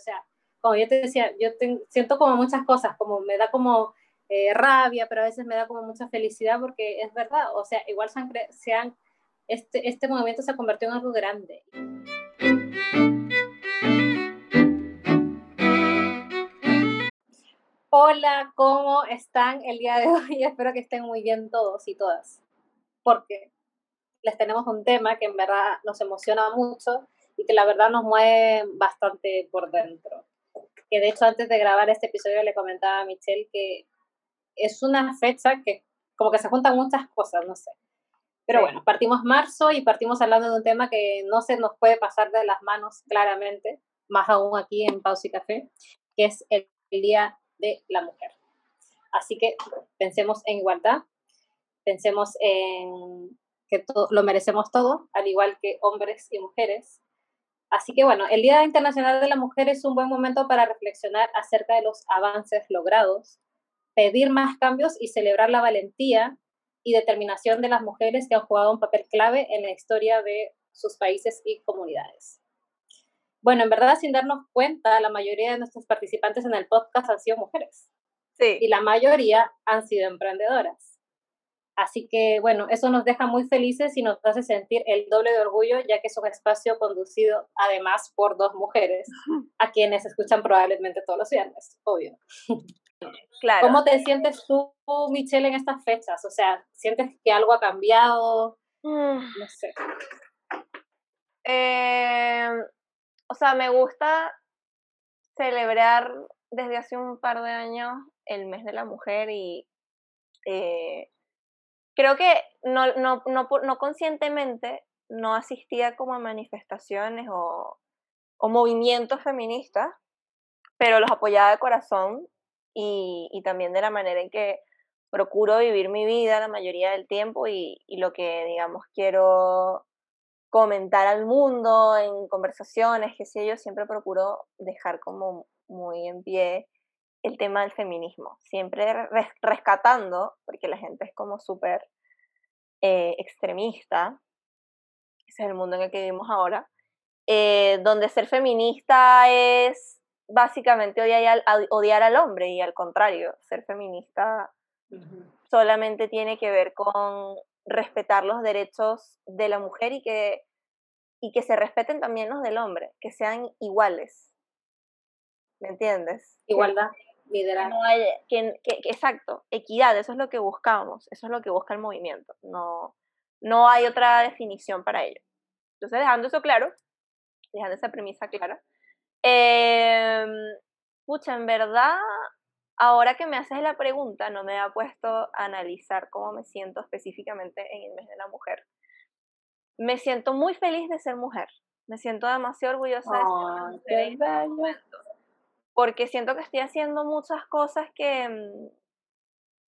sea, como yo te decía, yo siento como muchas cosas, como me da como eh, rabia, pero a veces me da como mucha felicidad porque es verdad, o sea, igual se han, se han este, este movimiento se ha convertido en algo grande. Hola, ¿cómo están el día de hoy? Espero que estén muy bien todos y todas, porque les tenemos un tema que en verdad nos emociona mucho y que la verdad nos mueve bastante por dentro. Que de hecho antes de grabar este episodio le comentaba a Michelle que es una fecha que como que se juntan muchas cosas, no sé. Pero bueno, partimos marzo y partimos hablando de un tema que no se nos puede pasar de las manos claramente, más aún aquí en Pausa y Café, que es el, Día de la Mujer. Así que pensemos en igualdad, pensemos en que lo merecemos todo, al igual que hombres y mujeres. Así que bueno, el Día Internacional de la Mujer es un buen momento para reflexionar acerca de los avances logrados, pedir más cambios y celebrar la valentía y determinación de las mujeres que han jugado un papel clave en la historia de sus países y comunidades. Bueno, en verdad, sin darnos cuenta, la mayoría de nuestros participantes en el podcast han sido mujeres. Sí. Y la mayoría han sido emprendedoras. Así que, bueno, eso nos deja muy felices y nos hace sentir el doble de orgullo, ya que es un espacio conducido además por dos mujeres, a quienes escuchan probablemente todos los viernes, obvio. Claro. ¿Cómo te sientes tú, Michelle, en estas fechas? O sea, ¿sientes que algo ha cambiado? Mm. No sé. Em, o sea, me gusta celebrar desde hace un par de años el mes de la mujer y eh, creo que no, no, no, no, conscientemente no asistía como a manifestaciones o, o movimientos feministas, pero los apoyaba de corazón y, y, también de la manera en que procuro vivir mi vida la mayoría del tiempo y, y lo que, digamos, quiero comentar al mundo en conversaciones, que sé yo, siempre procuro dejar como muy en pie el tema del feminismo, siempre rescatando, porque la gente es como súper eh, extremista, ese es el mundo en el que vivimos ahora, eh, donde ser feminista es básicamente odiar al, odiar al hombre y al contrario, ser feminista solamente tiene que ver con respetar los derechos de la mujer y que, y que se respeten también los del hombre, que sean iguales. ¿Me entiendes? Igualdad, liderazgo. exacto, equidad, eso es lo que buscamos, eso es lo que busca el movimiento, no, no hay otra definición para ello. Entonces, dejando eso claro, dejando esa premisa clara, eh, pucha, en verdad, ahora que me haces la pregunta, no me ha puesto a analizar cómo me siento específicamente en el mes de la mujer. Me siento muy feliz de ser mujer. Me siento demasiado orgullosa de ser mujer porque siento que estoy haciendo muchas cosas que, mm,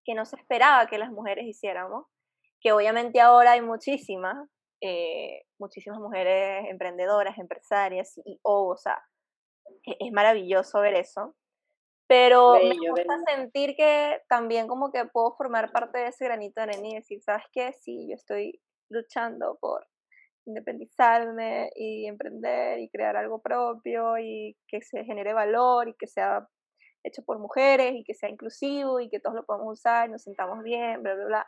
que no se esperaba que las mujeres hiciéramos, que obviamente ahora hay muchísimas, eh, muchísimas mujeres emprendedoras, empresarias, y o sea, e-, es, maravilloso ver eso, pero me gusta sentir que también como que puedo formar parte de ese granito de arena y decir, ¿sabes qué? Sí, yo estoy luchando por independizarme y emprender y crear algo propio y que se genere valor y que sea hecho por mujeres y que sea inclusivo y que todos lo podamos usar y nos sintamos bien, bla, bla, bla.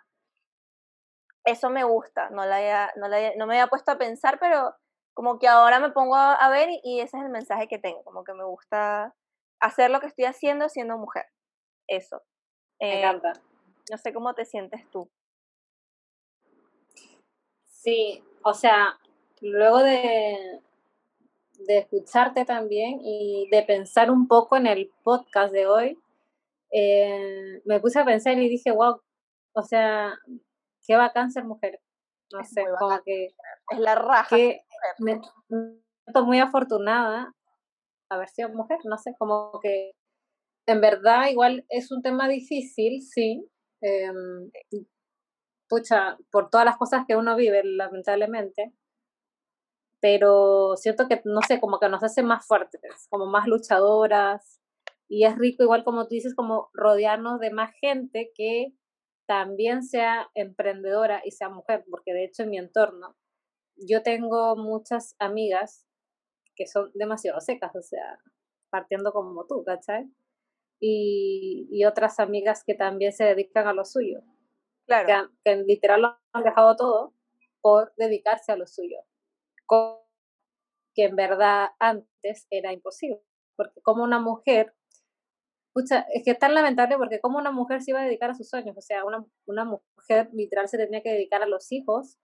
Eso me gusta, no, la no, la no me había puesto a pensar, pero como que ahora me pongo a, ver y, ese es el mensaje que tengo, como que me gusta hacer lo que estoy haciendo siendo mujer. Eso. me eh, encanta. No sé cómo te sientes tú. Sí, o sea, luego de, de escucharte también y de pensar un poco en el podcast de hoy, eh, me puse a pensar y dije, wow, o sea, qué bacán ser mujer. No sé, como que... Es la raja. Que me, siento muy afortunada haber sido mujer, no sé, como que en verdad igual es un tema difícil, sí. Eh, pucha, por todas las cosas que uno vive, lamentablemente, pero siento que, no sé, como que nos hace más fuertes, como más luchadoras, y es rico, igual como tú dices, como rodearnos de más gente que también sea emprendedora y sea mujer, porque de hecho en mi entorno yo tengo muchas amigas que son demasiado secas, o sea, partiendo como tú, ¿cachai? Y, y otras amigas que también se dedican a lo suyo. Que, que literal lo han dejado todo por dedicarse a lo suyo. Que en verdad antes era imposible. Porque como una mujer Pucha, es que es tan lamentable porque como una mujer se iba a dedicar a sus sueños, o sea, una, una mujer literal se tenía que dedicar a los hijos,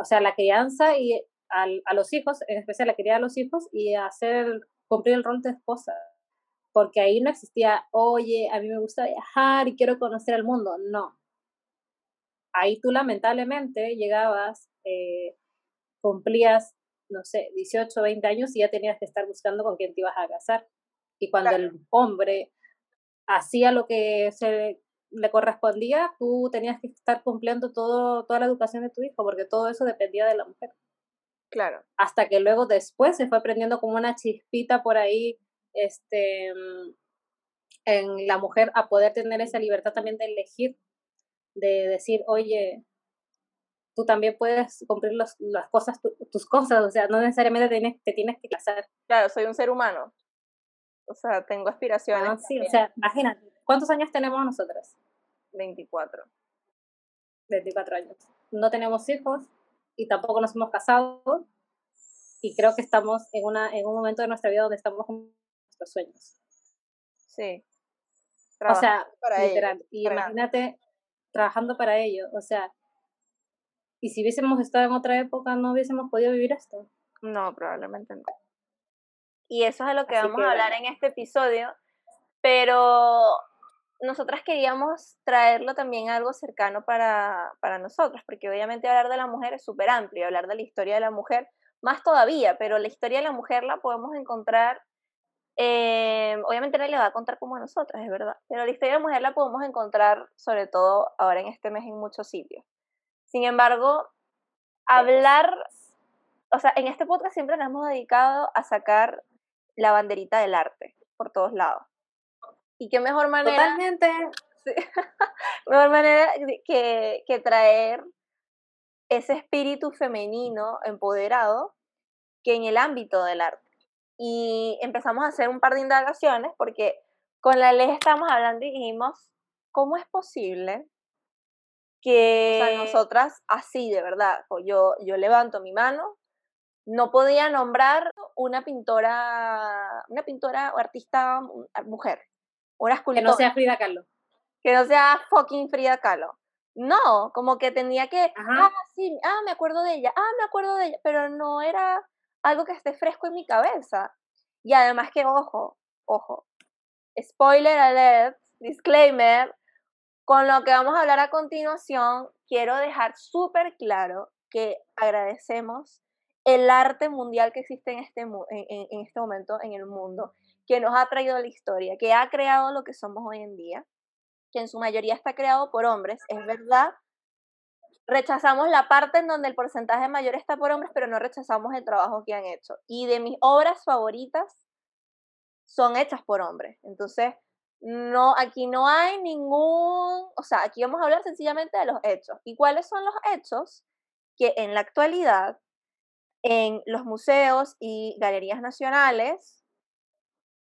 o sea, a la crianza y a los hijos, en especial la crianza a los hijos y a hacer, cumplir el rol de esposa. Porque ahí no existía, oye, a mí me gusta viajar y quiero conocer el mundo. No. Ahí tú lamentablemente llegabas, eh, cumplías, no sé, 18, 20 años y ya tenías que estar buscando con quién te ibas a casar. Y cuando el hombre hacía lo que se le correspondía, tú tenías que estar cumpliendo todo, toda la educación de tu hijo, porque todo eso dependía de la mujer. Claro. Hasta que luego después se fue aprendiendo como una chispita por ahí, este, en la mujer a poder tener esa libertad también de elegir, de decir, oye, tú también puedes cumplir las cosas, tus cosas, o sea, no necesariamente tienes, te tienes que casar. Claro, soy un ser humano. O sea, tengo aspiraciones. Ah, sí, o sea, imagínate, ¿cuántos años tenemos nosotras? 24. 24 años. No tenemos hijos y tampoco nos hemos casado y creo que estamos en, una, en un momento de nuestra vida donde estamos con nuestros sueños. Sí. o sea, literal. y imagínate trabajando para ello. O sea, y si hubiésemos estado en otra época, no hubiésemos podido vivir esto. No, probablemente no y eso es de lo que vamos a hablar en este episodio, pero nosotras queríamos traerlo también a algo cercano para, para nosotros, porque obviamente hablar de la mujer es súper amplio, hablar de la historia de la mujer más todavía, pero la historia de la mujer la podemos encontrar, eh, obviamente nadie le va a contar como a nosotras, es verdad, pero la historia de la mujer la podemos encontrar sobre todo ahora en este mes en muchos sitios. Sin embargo, hablar, o sea, en este podcast siempre nos hemos dedicado a sacar la banderita del arte por todos lados. Y qué mejor manera. Totalmente. mejor manera que, que traer ese espíritu femenino empoderado que en el ámbito del arte. Y empezamos a hacer un par de indagaciones porque con la ley estamos hablando y dijimos, ¿cómo es posible que nosotras así de verdad, yo, yo levanto mi mano no podía nombrar una pintora, una pintora o artista mujer, una escultora. Que no sea Frida Kahlo. Que no sea fucking Frida Kahlo. No, como que tenía que, ah, sí, ah, me acuerdo de ella, ah, me acuerdo de ella, pero no era algo que esté fresco en mi cabeza. Y además que, ojo, ojo, spoiler alert, disclaimer, con lo que vamos a hablar a continuación, quiero dejar súper claro que agradecemos el arte mundial que existe en este, en, este momento en el mundo, que nos ha traído la historia, que ha creado lo que somos hoy en día, que en su mayoría está creado por hombres, es verdad. Rechazamos la parte en donde el porcentaje mayor está por hombres, pero no rechazamos el trabajo que han hecho. Y de mis obras favoritas son hechas por hombres. Entonces, no, aquí no hay ningún, o sea, aquí vamos a hablar sencillamente de los hechos. ¿Y cuáles son los hechos? Que en la actualidad en los museos y galerías nacionales,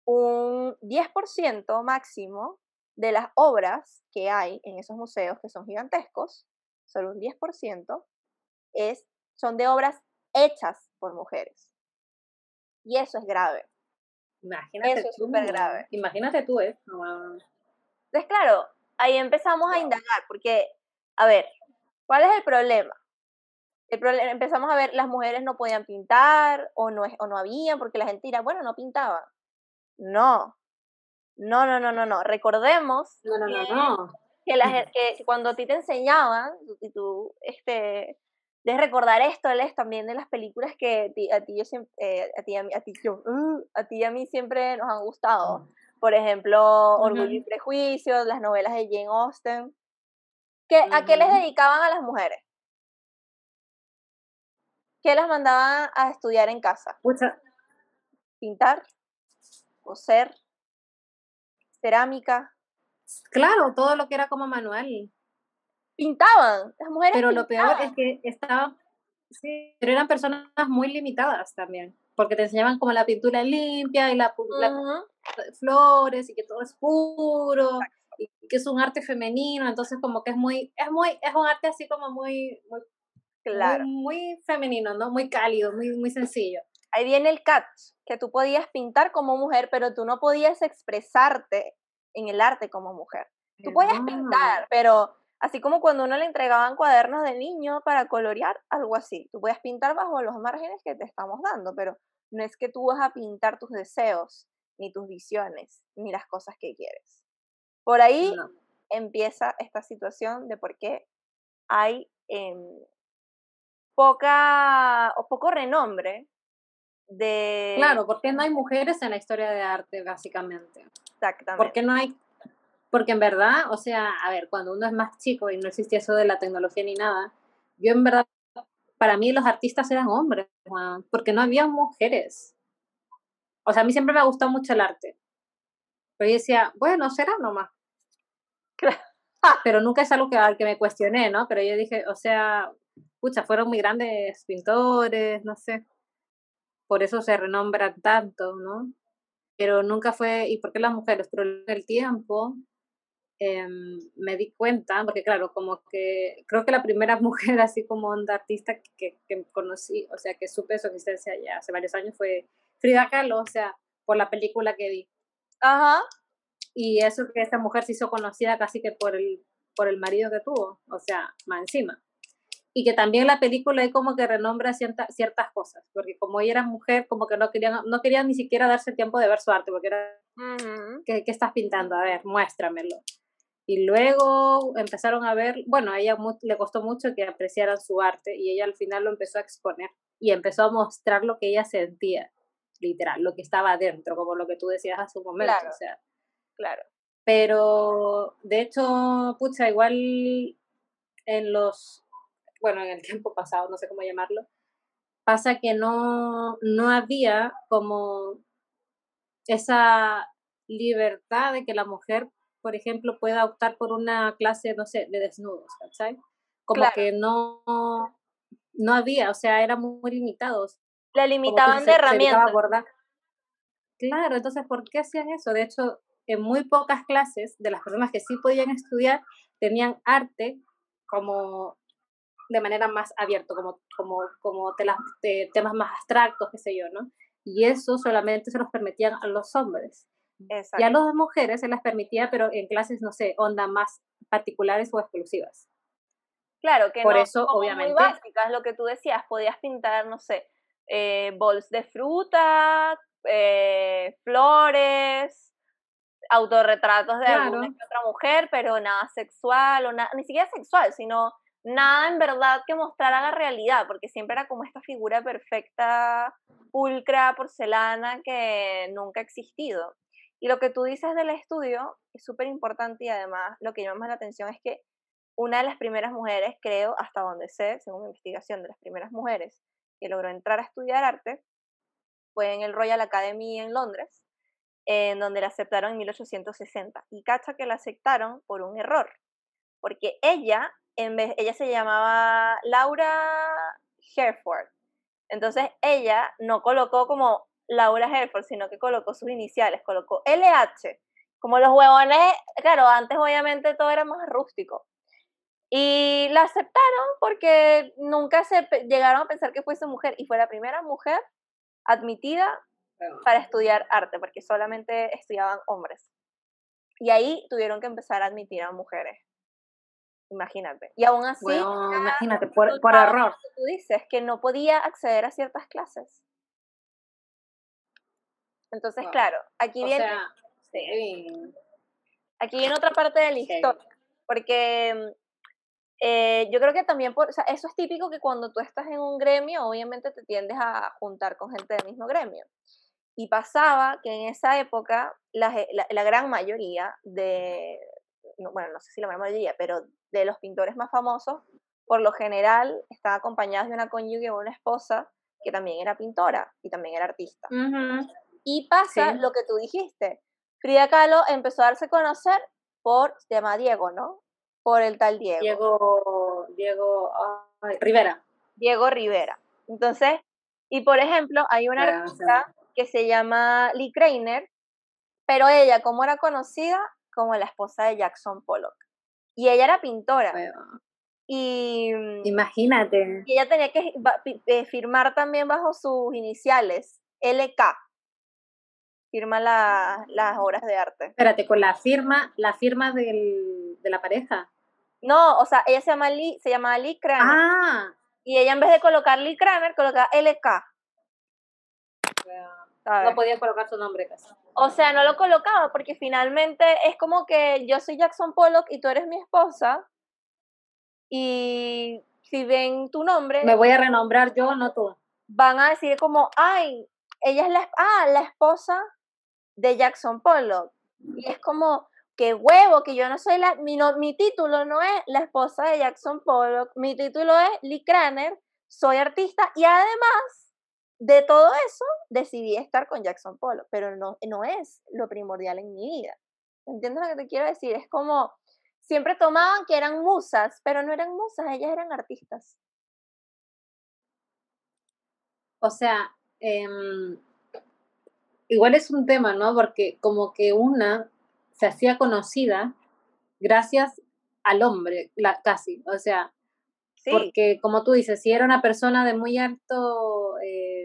un 10% máximo de las obras que hay en esos museos, que son gigantescos, solo un 10%, es, son de obras hechas por mujeres. Y eso es grave. Imagínate eso es súper grave. Imagínate tú, ¿eh? Entonces, claro, ahí empezamos a indagar, porque, a ver, ¿cuál es el problema? El problema, empezamos a ver, las mujeres no podían pintar o no, o no había, porque la gente dirá, bueno, no pintaban. No, no, no, no, no, no. Recordemos no, no, que, no, que, la, que, cuando a ti te enseñaban, y tú, este, de recordar esto, les también de las películas que a ti, yo siempre, eh, a ti, a, a ti, yo, uh, a ti y a mí siempre nos han gustado. Por ejemplo, Orgullo y Prejuicios, las novelas de Jane Austen. ¿Qué, ¿A qué les dedicaban a las mujeres? ¿Qué las mandaban a estudiar en casa? Pintar, coser, cerámica. Claro, todo lo que era como manual. Pintaban, las mujeres. Pero lo peor es que estaban, sí, pero eran personas muy limitadas también. porque te enseñaban como la pintura limpia y la, flores y que todo es puro y que es un arte femenino, entonces como que es muy, es muy, es un arte así como muy, muy, claro. muy, femenino, ¿no? Muy cálido, muy, muy sencillo. Ahí viene el catch, que tú podías pintar como mujer, pero tú no podías expresarte en el arte como mujer. Tú podías pintar, pero así como cuando uno le entregaban cuadernos de niño para colorear, algo así. Tú puedes pintar bajo los márgenes que te estamos dando, pero no es que tú vas a pintar tus deseos, ni tus visiones, ni las cosas que quieres. Por ahí empieza esta situación de por qué hay em, poca o poco renombre de... Claro, porque no hay mujeres en la historia de arte, básicamente. Exactamente. Porque no hay porque en verdad, o sea, a ver, cuando uno es más chico y no existía eso de la tecnología ni nada, yo en verdad, para mí los artistas eran hombres, porque no había mujeres. O sea, a mí siempre me ha gustado mucho el arte. Pero yo decía, bueno, será nomás. Pero nunca es algo que, al que me cuestioné, ¿no? Pero yo dije, o sea, pucha, fueron muy grandes pintores, no sé. Por eso se renombran tanto, ¿no? Pero nunca fue, ¿y por qué las mujeres? Pero en el tiempo Em, me di cuenta, porque claro, como que creo que la primera mujer así como onda artista que, que conocí, o sea, que supe su existencia ya hace varios años fue Frida Kahlo, o sea, por la película que vi. Ajá. Y eso que esta mujer se hizo conocida casi que por el, por el marido que tuvo, o sea, más encima. Y que también la película es como que renombra cierta, ciertas cosas, porque como ella era mujer, como que no querían, no querían ni siquiera darse tiempo de ver su arte, porque era, ¿qué, ¿qué, estás pintando? A ver, muéstramelo. Y luego empezaron a ver, bueno, a ella le costó mucho que apreciaran su arte y ella al final lo empezó a exponer y empezó a mostrar lo que ella sentía, literal, lo que estaba adentro, como lo que tú decías hace un momento. Claro, o sea. claro. Pero, de hecho, pucha, igual en los, bueno, en el tiempo pasado, no sé cómo llamarlo, pasa que no, no había como esa libertad de que la mujer por ejemplo, pueda optar por una clase, no sé, de desnudos, ¿sabes? Como que no, no había, o sea, era muy limitados. Le limitaban de herramientas. Claro, entonces, ¿por qué hacían eso? De hecho, en muy pocas clases de las personas que sí podían estudiar, tenían arte como de manera más abierta, como, como, como temas más abstractos, qué sé yo, ¿no? Y eso solamente se los permitían a los hombres. Ya a las mujeres se las permitía, pero en clases, no sé, onda más particulares o exclusivas. Claro, que Por no, eso, obviamente. Muy básicas, lo que tú decías, podías pintar, no sé, eh, bols de fruta, eh, flores, autorretratos de alguna otra mujer, pero nada sexual, o nada, ni siquiera sexual, sino nada en verdad que mostrara la realidad, porque siempre era como esta figura perfecta, pulcra, porcelana, que nunca ha existido. Y lo que tú dices del estudio es súper importante y además lo que llama más la atención es que una de las primeras mujeres, creo, hasta donde sé, según mi investigación, de las primeras mujeres que logró entrar a estudiar arte fue en el Royal Academy en Londres, en donde la aceptaron en 1860. Y cacha que la aceptaron por un error, porque ella, en vez, ella se llamaba Laura Hereford. Entonces ella no colocó como Laura Hereford, sino que colocó sus iniciales, colocó LH. Como los huevones, claro, antes obviamente todo era más rústico. Y la aceptaron porque nunca se llegaron a pensar que fuese mujer y fue la primera mujer admitida para estudiar arte, porque solamente estudiaban hombres. Y ahí tuvieron que empezar a admitir a mujeres. Imagínate. Y aún así. imagínate, por, por error. Tú dices que no podía acceder a ciertas clases. Entonces, claro, aquí viene. Aquí viene otra parte de la historia. Porque eh, yo creo que también, por, o sea, eso es típico que cuando tú estás en un gremio, obviamente te tiendes a juntar con gente del mismo gremio. Y pasaba que en esa época la, la, gran mayoría de, bueno, no sé si la mayoría, pero de los pintores más famosos, por lo general estaban acompañados de una cónyuge o una esposa que también era pintora y también era artista. Y pasa lo que tú dijiste. Frida Kahlo empezó a darse a conocer por, se llama Diego, ¿no? Por el tal Diego. Diego, Diego Rivera. Diego Rivera. Entonces, Y por ejemplo, hay una artista que se llama Lee Krainer, pero ella, ¿cómo era conocida? Como la esposa de Jackson Pollock. Y ella era pintora. Y mm, imagínate. Y ella tenía que eh, firmar también bajo sus iniciales, LK. Firma las obras de arte. Espérate, con la firma, la firma del, de la pareja. No, o sea, ella se llama Lee, se llama Lee Kramer. Ah. Y ella en vez de colocar Lee Kramer, coloca LK. No podía colocar su nombre casi. O sea, no lo colocaba porque finalmente es como que yo soy Jackson Pollock y tú eres mi esposa. Y si ven tu nombre. Me voy a renombrar yo, no tú. Van a decir como, ay, ella es la, ah, la esposa de Jackson Pollock. Y es como, qué huevo, que yo no soy la. Mi, mi título no es la esposa de Jackson Pollock. Mi título es Lee Kraner. Soy artista y además de todo eso, decidí estar con Jackson Polo, pero no, no es lo primordial en mi vida. ¿Entiendes lo que te quiero decir? Es como, siempre tomaban que eran musas, pero no eran musas, ellas eran artistas. O sea, em, igual es un tema, ¿no? Porque como que una se hacía conocida gracias al hombre, la, casi. O sea, porque como tú dices, si era una persona de muy alto eh,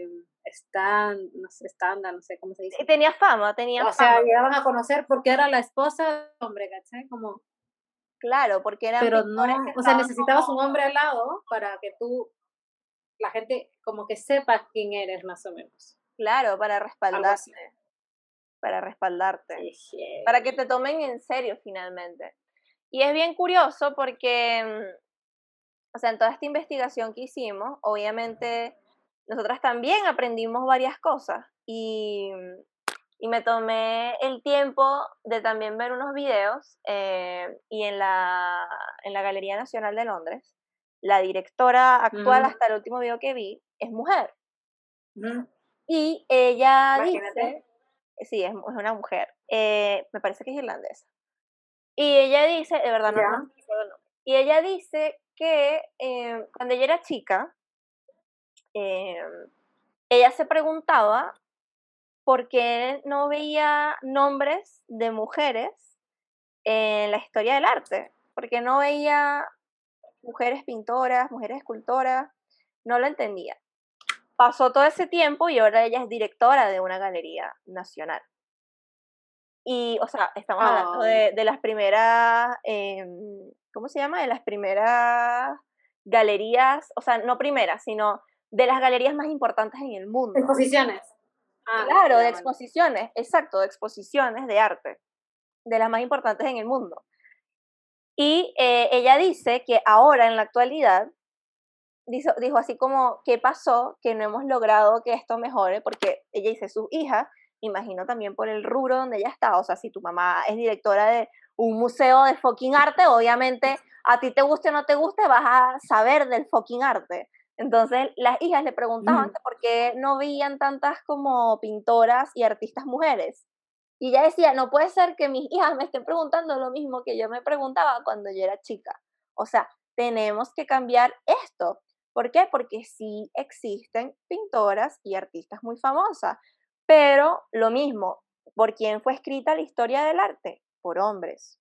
no sé, estándar, no sé cómo se dice. Tenía fama, tenía fama. O sea, llegaban a conocer porque era la esposa del hombre, ¿cachai? Como... Claro, porque era... Pero no, o sea, necesitabas un hombre al lado para que tú, la gente como que sepa quién eres más o menos. Claro, para respaldarte. Para respaldarte. Para que te tomen en serio finalmente. Y es bien curioso porque mm, o sea, en toda esta investigación que hicimos, obviamente nosotras también aprendimos varias cosas y, y me tomé el tiempo de también ver unos videos eh, y en la, en la Galería Nacional de Londres, la directora actual hasta el último video que vi es mujer. Y ella dice, sí, es, una mujer, eh, me parece que es irlandesa. Y ella dice, de verdad no, no, y ella dice que eh, cuando ella era chica, eh, ella se preguntaba por qué no veía nombres de mujeres en la historia del arte, porque no veía mujeres pintoras, mujeres escultoras, no lo entendía. Pasó todo ese tiempo y ahora ella es directora de una galería nacional. Y, o sea, estamos hablando de, de, las primeras em, ¿cómo se llama? De las primeras galerías, o sea, no primeras, sino de las galerías más importantes en el mundo. Exposiciones. Ah, claro, de exposiciones, exacto, de exposiciones de arte, de las más importantes en el mundo. Y eh, ella dice que ahora, en la actualidad, dijo, dijo así como, ¿qué pasó? Que no hemos logrado que esto mejore, porque ella dice, sus hijas, imagino también por el rubro donde ella está, o sea, si tu mamá es directora de un museo de fucking arte, obviamente a ti te guste o no te guste, vas a saber del fucking arte. Entonces las hijas le preguntaban por qué no veían tantas como pintoras y artistas mujeres. Y ella decía, no puede ser que mis hijas me estén preguntando lo mismo que yo me preguntaba cuando yo era chica. O sea, tenemos que cambiar esto. ¿Por qué? Porque sí existen pintoras y artistas muy famosas, pero lo mismo, ¿por quién fue escrita la historia del arte? por hombres.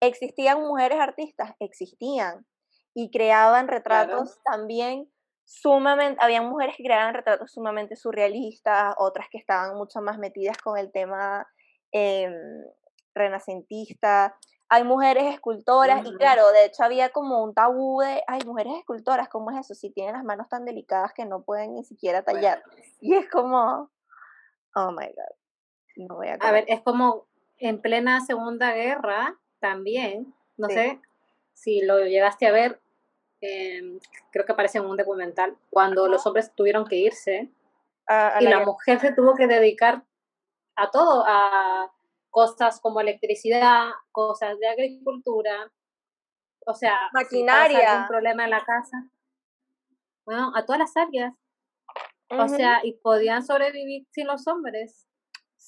¿Existían mujeres artistas? Existían. Y creaban retratos también sumamente, habían mujeres que creaban retratos sumamente surrealistas, otras que estaban mucho más metidas con el tema em, renacentista. Hay mujeres escultoras y claro, de hecho había como un tabú de, hay mujeres escultoras, ¿cómo es eso? Si tienen las manos tan delicadas que no pueden ni siquiera tallar. Y es como, oh my god. No voy a, a ver, es como en plena Segunda Guerra también, no sé si lo llegaste a ver, em, creo que aparece en un documental, cuando los hombres tuvieron que irse y la, mujer se tuvo que dedicar a todo, a cosas como electricidad, cosas de agricultura, o sea, maquinaria, un problema en la casa, bueno, a todas las áreas. O sea, y podían sobrevivir sin los hombres.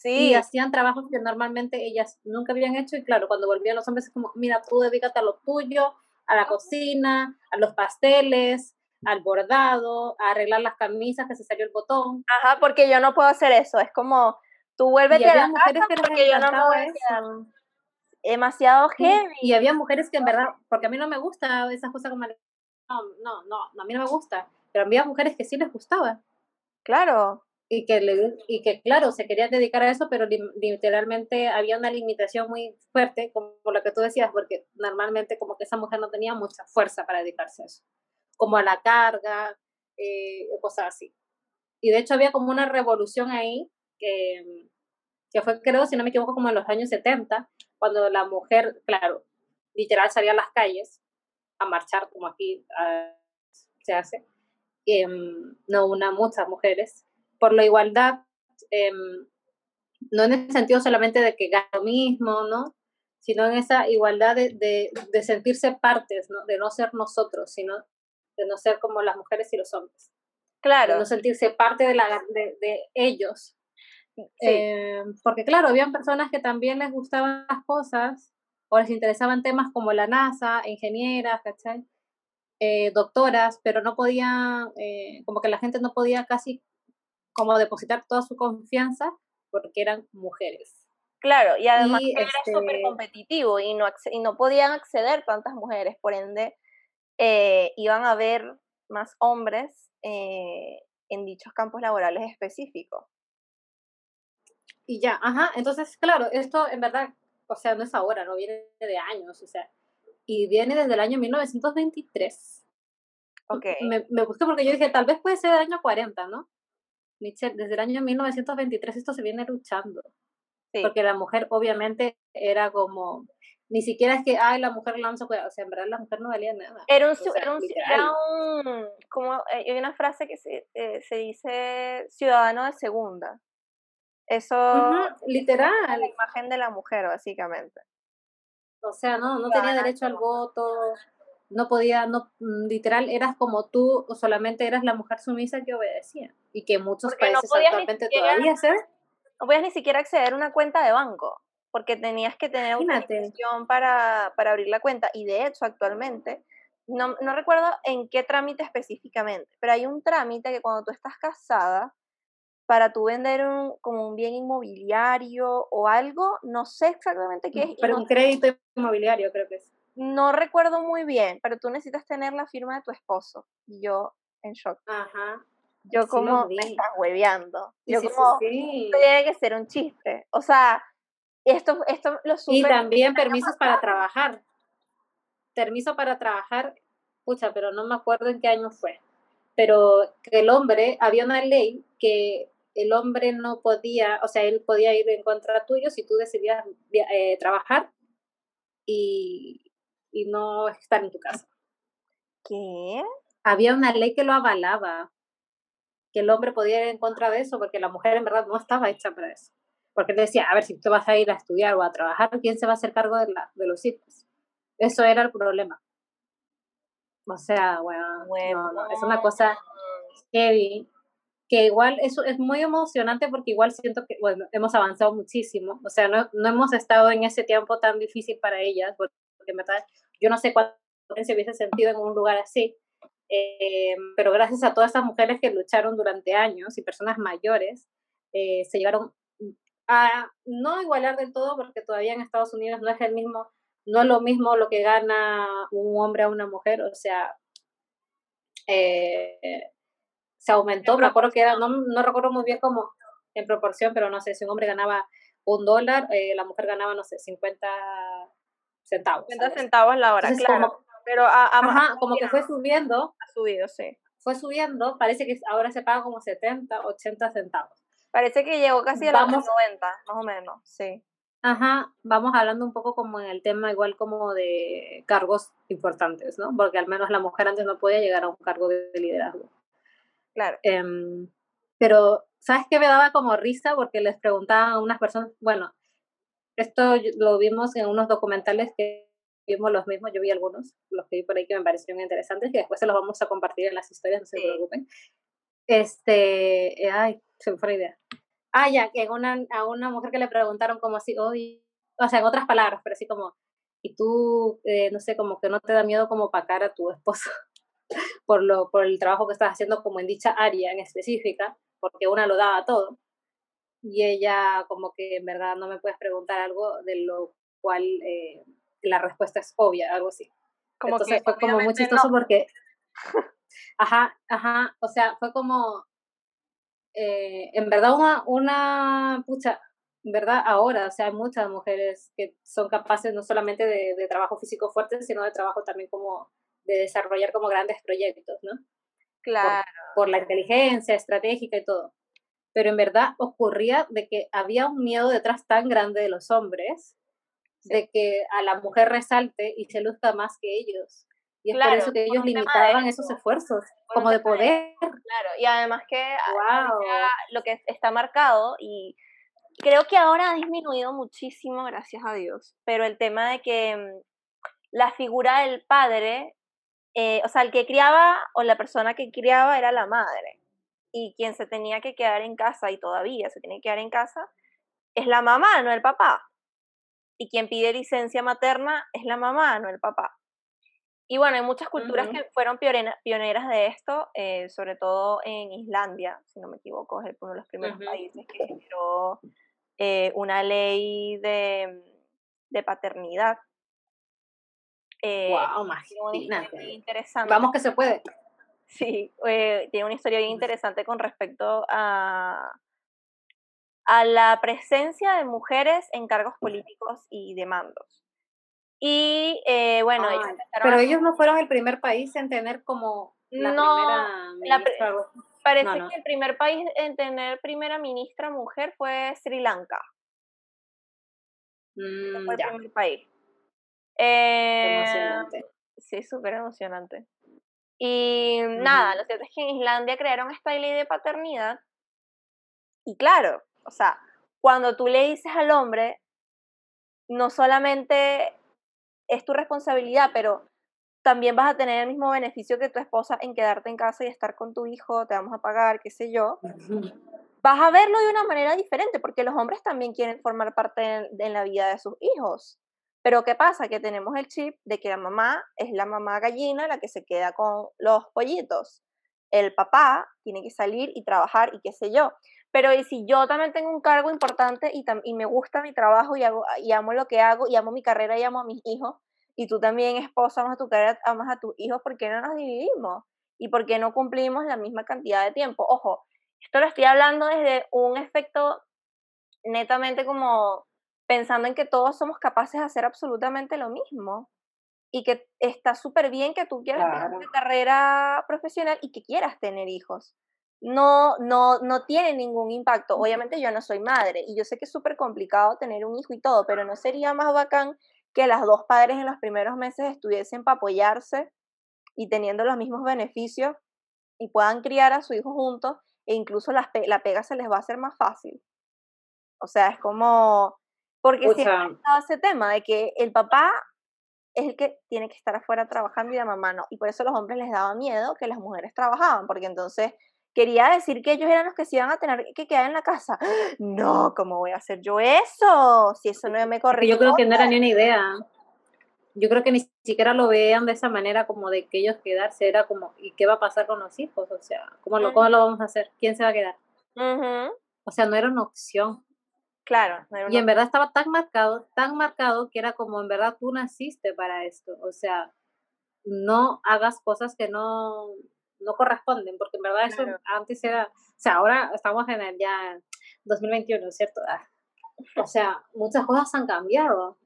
Sí. Y hacían trabajos que normalmente ellas nunca habían hecho y claro, cuando volvían los hombres es como, mira, tú dedícate a lo tuyo, a la cocina, a los pasteles, al bordado, a arreglar las camisas que se salió el botón. Ajá, porque yo no puedo hacer eso. Es como, tú vuelves a la casa porque yo no me voy a quedar. Demasiado heavy. Y había mujeres que en verdad, porque a mí no me gusta esas cosas como, no, no, no, a mí no me gusta, pero había mujeres que sí les gustaba. Claro. Y que, le, y que, claro, se querían dedicar a eso, pero literalmente había una limitación muy fuerte, como lo que tú decías, porque normalmente como que esa mujer no tenía mucha fuerza para dedicarse a eso, como a la carga, eh, cosas así. Y de hecho había como una revolución ahí, que, que fue, creo, si no me equivoco, como en los años 70, cuando la mujer, claro, literal salía a las calles a marchar, como aquí ah, se hace, Em, no una, muchas mujeres, por la igualdad, em, no en el sentido solamente de que gana lo mismo, ¿no? sino en esa igualdad de, de, sentirse partes, ¿no? de no ser nosotros, sino de no ser como las mujeres y los hombres. Claro. De no sentirse parte de, la, de, de ellos. Em, porque claro, habían personas que también les gustaban las cosas o les interesaban temas como la NASA, ingenieras, ¿cachai? Eh, doctoras, pero no podía, eh, como que la gente no podía casi como depositar toda su confianza porque eran mujeres. Claro, y además era súper este competitivo y no, y no podían acceder tantas mujeres, por ende eh, iban a haber más hombres en dichos campos laborales específicos. Y ya, ajá, entonces, claro, esto en verdad, o sea, no es ahora, no viene de años, o sea, y viene desde el año 1923. Ok. Me, me gustó porque yo dije, tal vez puede ser del año 40, ¿no? Michelle, desde el año 1923 esto se viene luchando. Porque la mujer obviamente era como, ni siquiera es que, ay, la mujer lanza, o sea, en verdad la mujer no valía nada. Era un, era, un era un, como, eh, hay una frase que se, eh, se dice ciudadano de segunda. Eso, literal. la imagen de la mujer, básicamente. O sea, no, no tenía derecho al voto, no podía, no, mm, literal, eras como tú, o solamente eras la mujer sumisa que obedecía. Y que muchos países actualmente todavía se No podías ni siquiera acceder a una cuenta de banco, porque tenías que tener una autorización para, para abrir la cuenta. Y de hecho, actualmente, no, no recuerdo en qué trámite específicamente, pero hay un trámite que cuando tú estás casada, para tú vender un, como un bien inmobiliario o algo, no sé exactamente qué es. Pero un crédito inmobiliario creo que es. No recuerdo muy bien, pero tú necesitas tener la firma de tu esposo. Y yo en shock. Ajá. Yo como me estás hueveando. Yo como tiene que ser un chiste. O sea, esto, esto lo super Y también permisos para trabajar. Permiso para trabajar, pucha, pero no me acuerdo en qué año fue. Pero que el hombre, había una ley que el hombre no podía, o sea, él podía ir en contra tuyo si tú decidías eh, trabajar y, y no estar en tu casa. ¿Qué? Había una ley que lo avalaba, que el hombre podía ir en contra de eso, porque la mujer en verdad no estaba hecha para eso. Porque él decía, a ver, si tú vas a ir a estudiar o a trabajar, ¿quién se va a hacer cargo de, la, de los hijos? Eso era el problema. O sea, bueno, no, es una cosa heavy que igual eso es muy emocionante porque igual siento que, bueno, hemos avanzado muchísimo, o sea, no, no hemos estado en ese tiempo tan difícil para ellas, porque yo no sé cuánto se hubiese sentido en un lugar así, eh, pero gracias a todas estas mujeres que lucharon durante años y personas mayores, eh, se llegaron a no igualar del todo, porque todavía en Estados Unidos no es el mismo, no es lo mismo lo que gana un hombre a una mujer, o sea, eh, se aumentó, me acuerdo que era, no, no recuerdo muy bien cómo en proporción, pero no sé, si un hombre ganaba un dólar, eh, la mujer ganaba, no sé, 50 centavos. 50 centavos la hora, claro. Como, pero a, como que fue subiendo. Ha subido, sí. Fue subiendo, parece que ahora se paga como 70, 80 centavos. Parece que llegó casi a los 90, más o menos, sí. Ajá, vamos hablando un poco como en el tema igual como de cargos importantes, ¿no? Porque al menos la mujer antes no podía llegar a un cargo de liderazgo. Claro. Em, pero, ¿sabes qué me daba como risa? Porque les preguntaban a unas personas, bueno, esto lo vimos en unos documentales que vimos los mismos, yo vi algunos, los que vi por ahí que me parecieron interesantes, y después se los vamos a compartir en las historias, no se preocupen. Este, ay, se me fue la idea. Ah, ya, que una, a una mujer que le preguntaron como así, hoy, o sea, en otras palabras, pero así como, y tú, eh, no sé, como que no te da miedo como pacar a tu esposo. por, lo, por el trabajo que estás haciendo como en dicha área en específica, porque una lo daba todo. Y ella como que en verdad no me puedes preguntar algo de lo cual eh, la respuesta es obvia, algo así. Como Entonces fue como muy chistoso porque, ajá, ajá, o sea, fue como, eh, en verdad una, una, pucha, en verdad ahora, o sea, hay muchas mujeres que son capaces no solamente de, de trabajo físico fuerte, sino de trabajo también como de desarrollar como grandes proyectos, ¿no? Claro. Por, la inteligencia estratégica y todo. Pero en verdad ocurría de que había un miedo detrás tan grande de los hombres, de que a la mujer resalte y se luzca más que ellos. Y es por eso que ellos limitaban esos esfuerzos, como de poder. Claro, y además que lo que está marcado, y creo que ahora ha disminuido muchísimo, gracias a Dios, pero el tema de que mm, la figura del padre eh, o sea, el que criaba o la persona que criaba era la madre. Y quien se tenía que quedar en casa, y todavía se tiene que quedar en casa, es la mamá, no el papá. Y quien pide licencia materna es la mamá, no el papá. Y bueno, hay muchas culturas que fueron pioneras de esto, eh, sobre todo en Islandia, si no me equivoco, es uno de los primeros países que generó eh, una ley de, de paternidad wow, eh, interesante. Vamos que se puede. Sí, eh, tiene una historia bien interesante con respecto a, a la presencia de mujeres en cargos políticos y de mandos. Y eh, bueno, pero ellos no fueron el primer país en tener como la no, primera parece que el primer país en tener primera ministra mujer fue Sri Lanka. Mm, fue el primer país. Eh, sí, súper emocionante. Y nada, lo cierto es que en Islandia crearon esta ley de paternidad. Y claro, o sea, cuando tú le dices al hombre, no solamente es tu responsabilidad, pero también vas a tener el mismo beneficio que tu esposa en quedarte en casa y estar con tu hijo, te vamos a pagar, qué sé yo. Vas a verlo de una manera diferente, porque los hombres también quieren formar parte de la vida de sus hijos. Pero ¿qué pasa? Que tenemos el chip de que la mamá es la mamá gallina la que se queda con los pollitos. El papá tiene que salir y trabajar y qué sé yo. Pero ¿y si yo también tengo un cargo importante y, y me gusta mi trabajo y, y amo lo que hago y amo mi carrera y amo a mis hijos, y tú también, esposa, amas a tu carrera, amas a tus hijos, ¿por qué no nos dividimos? ¿Y por qué no cumplimos la misma cantidad de tiempo? Ojo, esto lo estoy hablando desde un efecto netamente como pensando en que todos somos capaces de hacer absolutamente lo mismo y que está súper bien que tú quieras tener una carrera profesional y que quieras tener hijos. No, no, no tiene ningún impacto. Obviamente yo no soy madre y yo sé que es súper complicado tener un hijo y todo, pero no sería más bacán que las dos padres en los primeros meses estuviesen para apoyarse y teniendo los mismos beneficios y puedan criar a su hijo juntos e incluso la, la pega se les va a hacer más fácil. O sea, es como, porque si siempre ha ese tema de que el papá es el que tiene que estar afuera trabajando y la mamá no. Y por eso a los hombres les daba miedo que las mujeres trabajaban, porque entonces quería decir que ellos eran los que se iban a tener que quedar en la casa. No, ¿cómo voy a hacer yo eso? Si eso no me corre. Yo creo que no era ni una idea. Yo creo que ni siquiera lo vean de esa manera como de que ellos quedarse, era como, ¿y qué va a pasar con los hijos? O sea, ¿cómo lo, cómo lo vamos a hacer? ¿Quién se va a quedar? O sea, no era una opción. Claro. Y en verdad estaba tan marcado, tan marcado que era como en verdad tú naciste para esto. O sea, no hagas cosas que no, no corresponden, porque en verdad eso antes era, o sea, ahora estamos en el ya 2021, ¿cierto? Ah, o sea, muchas cosas han cambiado,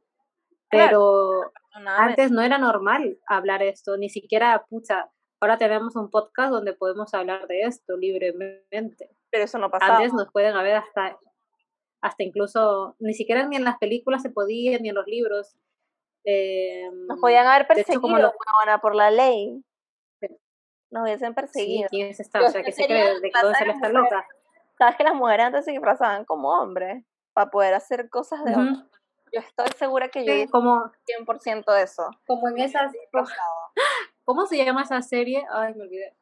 pero antes no era normal hablar esto, ni siquiera, pucha, ahora tenemos un podcast donde podemos hablar de esto libremente. Pero eso no pasaba. Antes nos pueden haber hasta hasta incluso, ni siquiera ni en las películas se podía, ni en los libros. Eh, Nos podían haber perseguido como lo, por la ley. Nos hubiesen perseguido. Sí, ¿quién es esta? O sea, que se cree de que se está loca. Sabes que las mujeres antes se disfrazaban como hombres para poder hacer cosas de hombre. Yo estoy segura que yo como 100% de eso. Como en esas ¿Cómo se llama esa serie? Ay, me olvidé.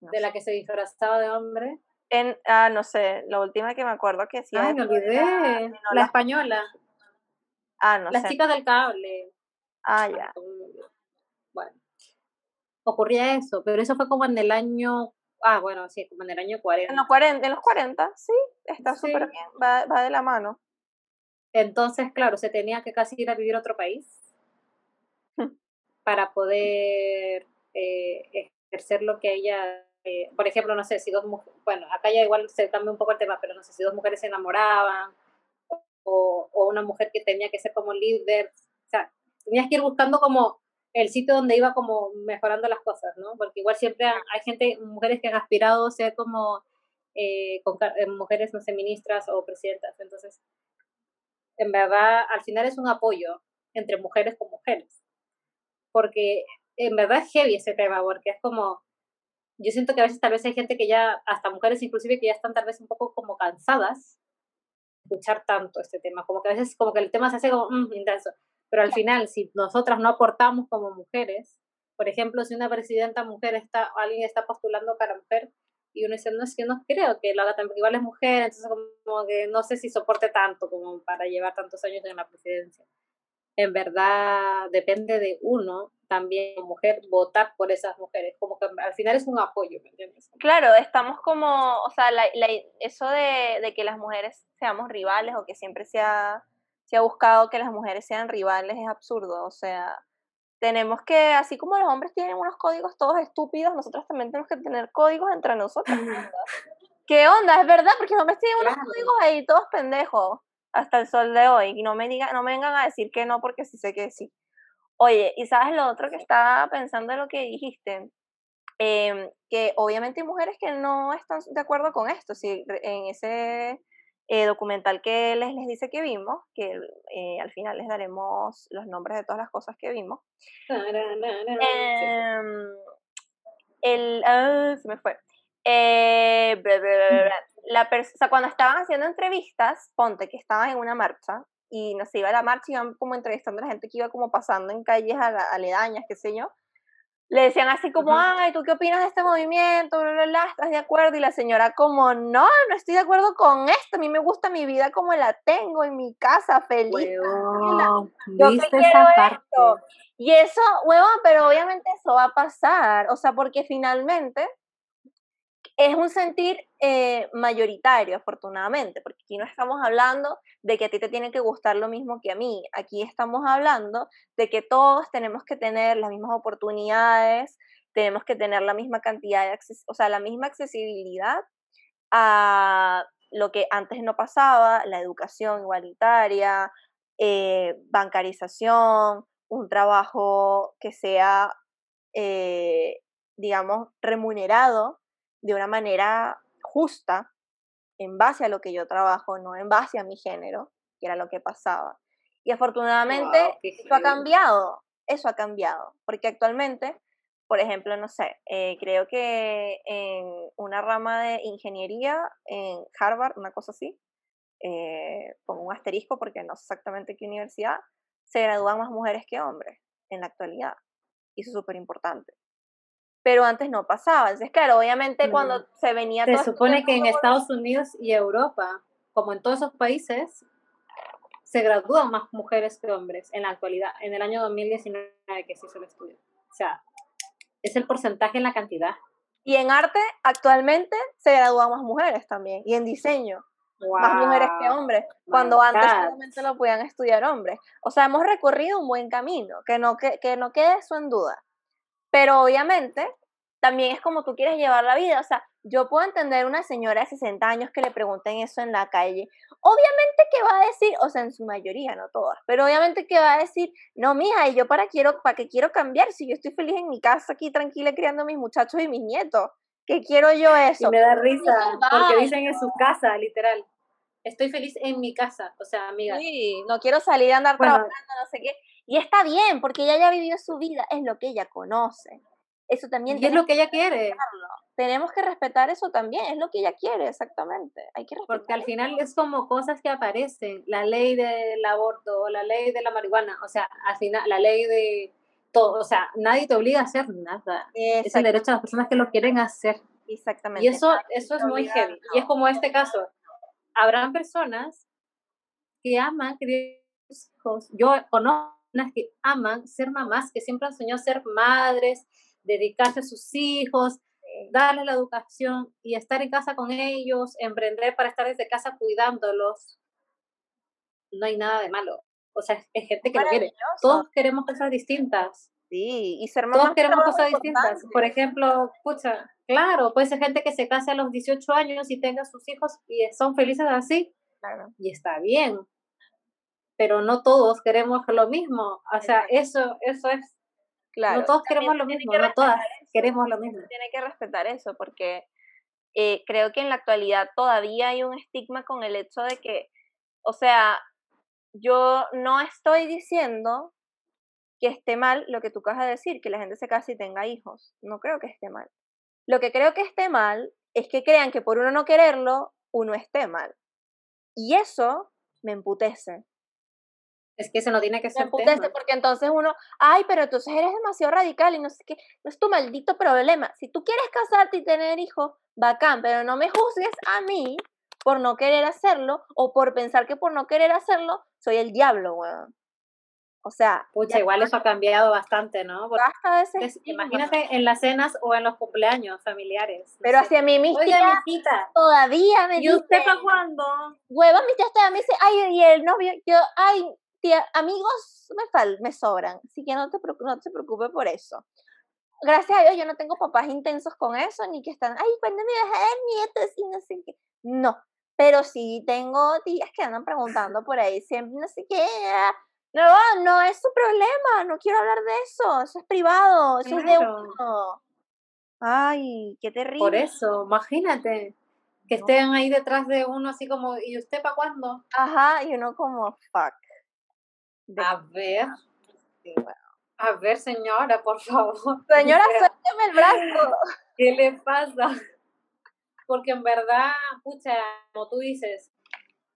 de la que se disfrazaba de hombre. En, ah, no sé, la última que me acuerdo que sí. Ay, me olvidé. la española. Ah, no Las chicas del cable. Ah, ya. Bueno. ocurría eso, pero eso fue como en el año, ah, bueno, sí, como en el año 40. En los 40, en los 40 sí, está súper bien, va, va de la mano. Entonces, claro, se tenía que casi ir a vivir a otro país para poder eh, ejercer lo que ella, eh, por ejemplo, no sé, si dos mujeres, bueno, acá ya igual se cambia un poco el tema, pero no sé, si dos mujeres se enamoraban o, o una mujer que tenía que ser como líder, o sea, tenías que ir buscando como el sitio donde iba como mejorando las cosas, ¿no? Porque igual siempre hay gente, mujeres que han aspirado a ser como eh, con, eh, mujeres, no sé, ministras o presidentas. Entonces, en verdad, al final es un apoyo entre mujeres con mujeres. Porque en verdad es heavy ese tema, porque es como, yo siento que a veces tal vez hay gente que ya, hasta mujeres inclusive, que ya están tal vez un poco como cansadas de escuchar tanto este tema, como que a veces como que el tema se hace como mm, intenso, pero al final si nosotras no aportamos como mujeres, por ejemplo, si una presidenta mujer está, alguien está postulando para mujer, y uno dice, no, es que no creo que lo haga igual es mujer, entonces como que no sé si soporte tanto como para llevar tantos años en la presidencia. En verdad depende de uno también mujer votar por esas mujeres, como que al final es un apoyo, ¿me entiendes? Claro, estamos como, o sea, la, eso de, de, que las mujeres seamos rivales o que siempre se ha, se ha buscado que las mujeres sean rivales es absurdo, o sea, tenemos que, así como los hombres tienen unos códigos todos estúpidos, nosotros también tenemos que tener códigos entre nosotros. ¿Qué onda? Es verdad, porque los hombres tienen unos códigos ahí todos pendejos hasta el sol de hoy. Y no me, diga, no me vengan a decir que no, porque sí sé que sí. Oye, y sabes lo otro que estaba pensando en lo que dijiste, em, que obviamente hay mujeres que no están de acuerdo con esto. Si en ese eh, documental que les, les dice que vimos, que eh, al final les daremos los nombres de todas las cosas que vimos. Em, el, ah, se me fue. Eh, la cuando estaban haciendo entrevistas, ponte que estaban en una marcha y no sé, iba a la marcha y iban como entrevistando a la gente que iba como pasando en calles aledañas, qué sé yo, le decían así como, ay, ¿tú qué opinas de este movimiento? ¿Estás de acuerdo? Y la señora como, no, no estoy de acuerdo con esto, a mí me gusta mi vida como la tengo en mi casa, feliz. Yo ¿viste esa parte? Y eso, huevón, pero obviamente eso va a pasar, o sea, porque finalmente es un sentir eh, mayoritario, afortunadamente, porque aquí no estamos hablando de que a ti te tiene que gustar lo mismo que a mí, aquí estamos hablando de que todos tenemos que tener las mismas oportunidades, tenemos que tener la misma cantidad de o sea, la misma accesibilidad a lo que antes no pasaba, la educación igualitaria, eh, bancarización, un trabajo que sea, eh, digamos, remunerado de una manera justa en base a lo que yo trabajo, no en base a mi género, que era lo que pasaba. Y afortunadamente eso ha cambiado, eso ha cambiado, porque actualmente, por ejemplo, no sé, eh, creo que en una rama de ingeniería en Harvard, una cosa así, eh, un asterisco porque no sé exactamente qué universidad, se gradúan más mujeres que hombres en la actualidad. Y eso es súper importante pero antes no pasaba. Entonces, claro, obviamente cuando se venía... Se supone que en Estados Unidos y Europa, como en todos esos países, se gradúan más mujeres que hombres en la actualidad, en el año 2019 que se hizo el estudio. O sea, es el porcentaje en la cantidad. Y en arte, actualmente, se gradúan más mujeres también, y en diseño. más mujeres que hombres, cuando antes solamente lo podían estudiar hombres. O sea, hemos recorrido un buen camino, que no, que, que no quede eso en duda. Pero obviamente también es como tú quieres llevar la vida. O sea, yo puedo entender una señora de 60 años que le pregunten eso en la calle. Obviamente que va a decir, o sea, en su mayoría, no todas, pero obviamente que va a decir, no, mija, ¿y yo para, quiero, para qué quiero cambiar si yo estoy feliz en mi casa aquí tranquila criando a mis muchachos y mis nietos? ¿Qué quiero yo eso? Y me da risa, porque dicen en su casa, literal. Estoy feliz en mi casa, o sea, amiga. Sí, no quiero salir a andar trabajando, no sé qué. Y está bien, porque ella ya vivió su vida, es lo que ella conoce. Eso también. Y es lo que ella quiere. Tenemos que respetar eso también, es lo que ella quiere, exactamente. Hay que Porque al final es como cosas que aparecen, la ley del aborto, la ley de la marihuana, o sea, al final, la ley de todo, o sea, nadie te obliga a hacer nada. Es el derecho de las personas que lo quieren hacer. Exactamente. Y eso, eso es muy heavy. Y es como este caso. Habrán personas que aman criar hijos. Yo conozco que aman ser mamás, que siempre han soñado ser madres, dedicarse a sus hijos, darles la educación y estar en casa con ellos, emprender para estar desde casa cuidándolos, no hay nada de malo. O sea, es, gente que lo quiere. Todos queremos cosas distintas. Sí, y ser mamá Todos queremos cosas distintas. Por ejemplo, pucha, claro, puede ser gente que se case a los 18 años y tenga sus hijos y son felices así. Claro. Y está bien. Pero no todos queremos lo mismo. O sea, eso, eso es. Claro. No todos queremos lo mismo, no todas queremos lo mismo. Tiene que respetar eso, porque eh, creo que en la actualidad todavía hay un estigma con el hecho de que, o sea, yo no estoy diciendo que esté mal lo que tú acabas de decir, que la gente se case y tenga hijos. No creo que esté mal. Lo que creo que esté mal es que crean que por uno no quererlo, uno esté mal. Y eso me emputece. Es que eso no tiene que ser. Emputece porque entonces uno, ay, pero entonces eres demasiado radical y no sé qué, no es tu maldito problema. Si tú quieres casarte y tener hijos, bacán, pero no me juzgues a mí por no querer hacerlo o por pensar que por no querer hacerlo soy el diablo, weón. O sea. Pucha, igual eso ha cambiado bastante, ¿no? basta de imagínate en las cenas o en los cumpleaños familiares. Pero hacia mí mis tías todavía me ¿Y usted para cuándo? Hueva, mi tía todavía me dice, ay, y el novio, yo, ay, amigos me, fal me sobran, así que no te, no te preocupes por eso. Gracias a Dios yo no tengo papás intensos con eso, ni que están, ay, ¿cuándo me vas a dar nietos? Y no sé qué. No, pero sí tengo tías que andan preguntando por ahí, siempre no sé qué. Ah, no, no es su problema, no quiero hablar de eso, eso es privado, eso es de uno. Ay, qué terrible. Por eso, imagínate que estén ahí detrás de uno así como, ¿y usted para cuándo? Ajá, y uno como, fuck. A ver. A ver, señora, por favor. Señora, suélteme el brazo. ¿Qué le pasa? porque en verdad, pucha, como tú dices,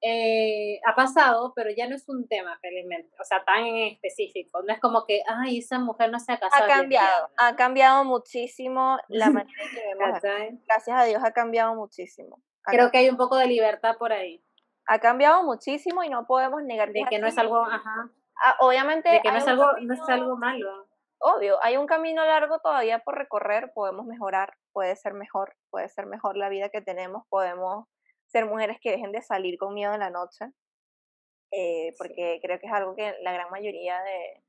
eh, ha pasado, pero ya no es un tema felizmente, o sea, tan específico. No es como que, ay, esa mujer no se ha casado. Ha cambiado, ha cambiado muchísimo la manera en que vemos. Gracias a Dios ha cambiado muchísimo. Creo que hay un poco de libertad por ahí. Ha cambiado muchísimo y no podemos negar de que no es algo, ajá. Ah, obviamente. De que no es algo, no es algo malo obvio, hay un camino largo todavía por recorrer, podemos mejorar, puede ser mejor, puede ser mejor la vida que tenemos, podemos ser mujeres que dejen de salir con miedo en la noche, eh, porque creo que es algo que la gran mayoría de,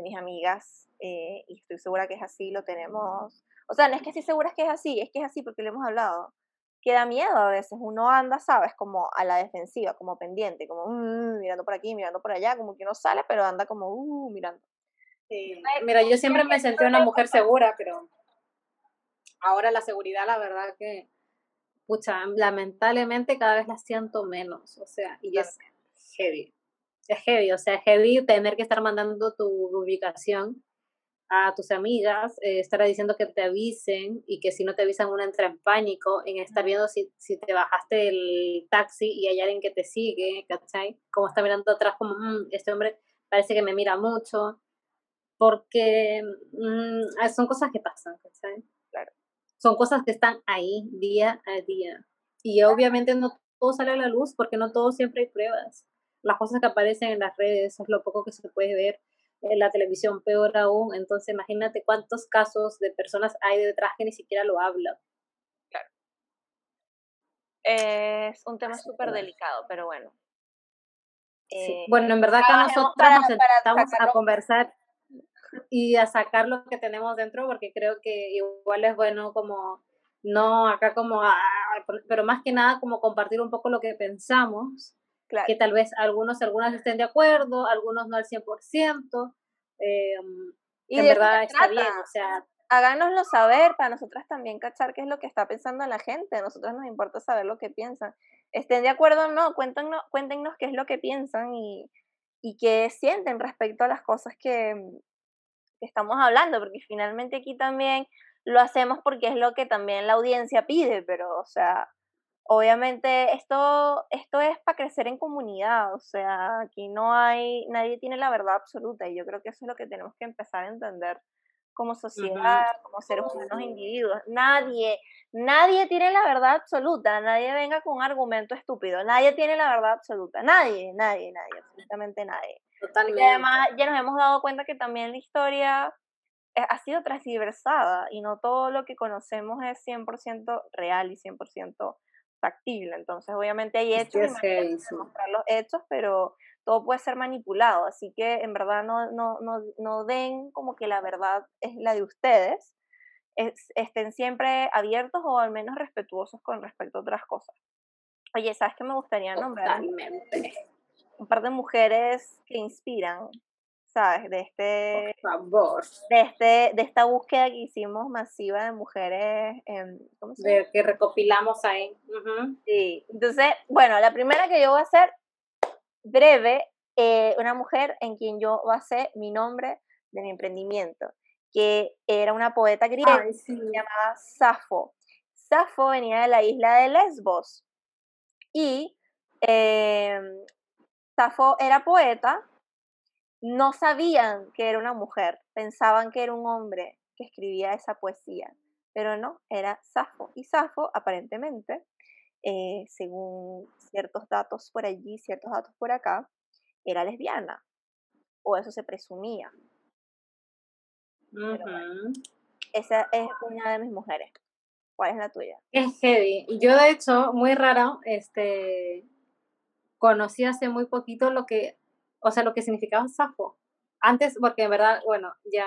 mis amigas, eh, y estoy segura que es así, lo tenemos, o sea, no es que estoy segura que es así, es que es así porque lo hemos hablado, que da miedo a veces, uno anda, sabes, como a la defensiva, como pendiente, como mm, mirando por aquí, mirando por allá, como que uno sale, pero anda como uh, mirando. Sí. Mira, yo siempre me sentí una mujer segura, pero ahora la seguridad, la verdad que, pucha, lamentablemente cada vez la siento menos, o sea, y es heavy. Es heavy, o sea, es heavy tener que estar mandando tu ubicación a tus amigas, eh, estar diciendo que te avisen y que si no te avisan uno entra en pánico, en estar viendo si, si te bajaste del taxi y hay alguien que te sigue, ¿cachai? Como está mirando atrás, como, mm, este hombre parece que me mira mucho porque mm, son cosas que pasan, ¿sabes? Claro. Son cosas que están ahí día a día. Y obviamente no todo sale a la luz porque no todo siempre hay pruebas. Las cosas que aparecen en las redes es lo poco que se puede ver en la televisión, peor aún. Entonces imagínate cuántos casos de personas hay detrás que ni siquiera lo hablan. Claro. Es un tema súper delicado, pero bueno. Eh, bueno, en verdad que nosotros nos sentamos a conversar y a sacar lo que tenemos dentro, porque creo que igual es bueno como, no acá como, ah, pero más que nada como compartir un poco lo que pensamos, que tal vez algunos, algunas estén de acuerdo, algunos no al 100%, eh, y en verdad está bien, o sea... Háganoslo saber para nosotras también cachar qué es lo que está pensando la gente, a nosotros nos importa saber lo que piensan. Estén de acuerdo o no, cuéntenos, cuéntenos qué es lo que piensan y, y qué sienten respecto a las cosas que, estamos hablando, porque finalmente aquí también lo hacemos porque es lo que también la audiencia pide, pero, o sea, obviamente esto, esto es para crecer en comunidad, o sea, aquí no hay, nadie tiene la verdad absoluta y yo creo que eso es lo que tenemos que empezar a entender como sociedad, como seres humanos individuos. Nadie, nadie tiene la verdad absoluta, nadie venga con un argumento estúpido, nadie tiene la verdad absoluta, nadie, nadie, nadie, absolutamente nadie. Totalmente. Y además ya nos hemos dado cuenta que también la historia ha sido transversada y no todo lo que conocemos es 100% real y 100% factible. Entonces, obviamente hay hechos y mostrar los hechos, pero todo puede ser manipulado. Así que en verdad no, no, no, no den como que la verdad es la de ustedes. estén siempre abiertos o al menos respetuosos con respecto a otras cosas. Oye, ¿sabes qué me gustaría nombrar? Un par de mujeres que inspiran, ¿sabes? De este. favor. De, este, de esta búsqueda que hicimos masiva de mujeres. ¿cómo se llama? que recopilamos ahí. Sí. Entonces, bueno, la primera que yo voy a hacer, breve, eh, una mujer en quien yo basé mi nombre de mi emprendimiento, que era una poeta griega llamada Safo. Safo venía de la isla de Lesbos y eh, Safo era poeta no sabían que era una mujer, pensaban que era un hombre que escribía esa poesía, pero no, era Safo. Y Safo, aparentemente, eh, según ciertos datos por allí, ciertos datos por acá, era lesbiana, o eso se presumía. esa es una de mis mujeres. ¿Cuál es la tuya? Es heavy. Yo, de hecho, muy raro, este, conocí hace muy poquito lo que o sea, lo que significaba Safo. Antes, porque en verdad, bueno, ya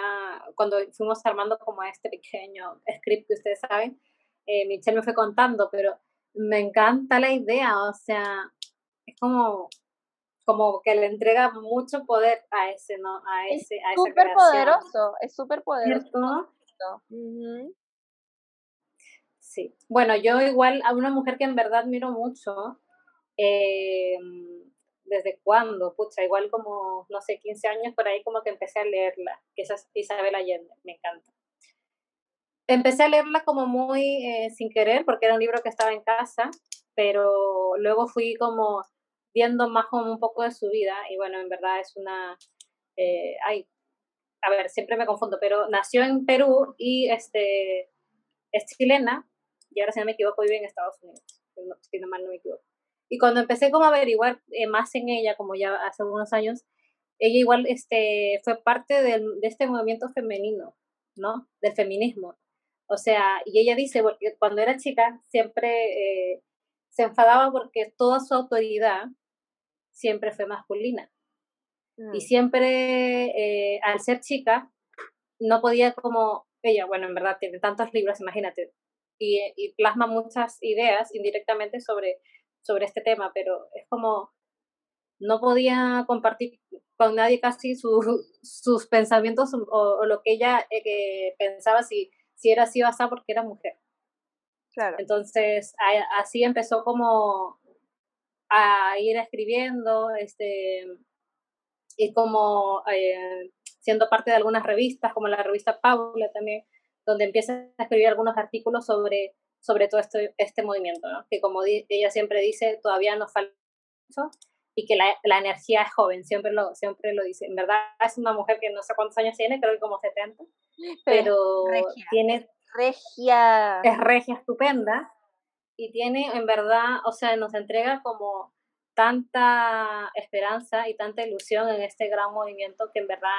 cuando fuimos armando como este pequeño script que ustedes saben, eh, Michelle me fue contando, pero me encanta la idea, o sea, es como como que le entrega mucho poder a ese, ¿no? A ese, es a esa súper poderoso, es súper poderoso. Sí. Bueno, yo igual a una mujer que en verdad miro mucho, eh, desde cuándo, pucha, igual como, no sé, 15 años por ahí como que empecé a leerla, que es Isabel Allende, me encanta. Empecé a leerla como muy eh, sin querer, porque era un libro que estaba en casa, pero luego fui como viendo más como un poco de su vida, y bueno, en verdad es una, eh, ay, a ver, siempre me confundo, pero nació en Perú y este, es chilena, y ahora si no me equivoco vive en Estados Unidos, si no mal no me equivoco. Y cuando empecé como a averiguar eh, más en ella, como ya hace algunos años, ella igual este, fue parte de este movimiento femenino, ¿no? Del feminismo. O sea, y ella dice, porque cuando era chica siempre eh, se enfadaba porque toda su autoridad siempre fue masculina. Y mm. siempre, eh, al ser chica, no podía como, ella, bueno, en verdad tiene tantos libros, imagínate, y, y plasma muchas ideas indirectamente sobre sobre este tema, pero es como no podía compartir con nadie casi sus pensamientos o, lo que ella eh, pensaba si, si era así o así porque era mujer. Claro. Entonces, así empezó como a ir escribiendo, este, y como eh, siendo parte de algunas revistas, como la revista Paula también, donde empieza a escribir algunos artículos sobre sobre todo este, este movimiento, ¿no? que como ella siempre dice, todavía nos falta mucho y que la, la, energía es joven, siempre lo, siempre lo dice. En verdad es una mujer que no sé cuántos años tiene, creo que como 70, pero tiene... Regia. Es regia estupenda y tiene en verdad, o sea, nos entrega como tanta esperanza y tanta ilusión en este gran movimiento que en verdad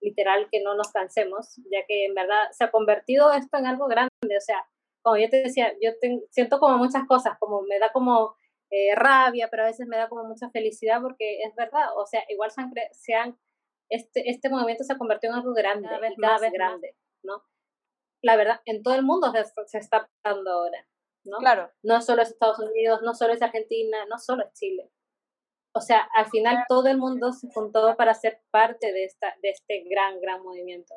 literal que no nos cansemos, ya que en verdad se ha convertido esto en algo grande, o sea, como yo te decía, yo siento como muchas cosas, como me da como eh, rabia, pero a veces me da como mucha felicidad porque es verdad, o sea, igual se han, este, este movimiento se ha convertido en algo grande, cada vez, cada vez grande, ¿no? La verdad, en todo el mundo se, está pasando ahora, ¿no? Claro. No solo es Estados Unidos, no solo es Argentina, no solo es Chile. O sea, al final todo el mundo se juntó para ser parte de, esta, de este gran, gran movimiento.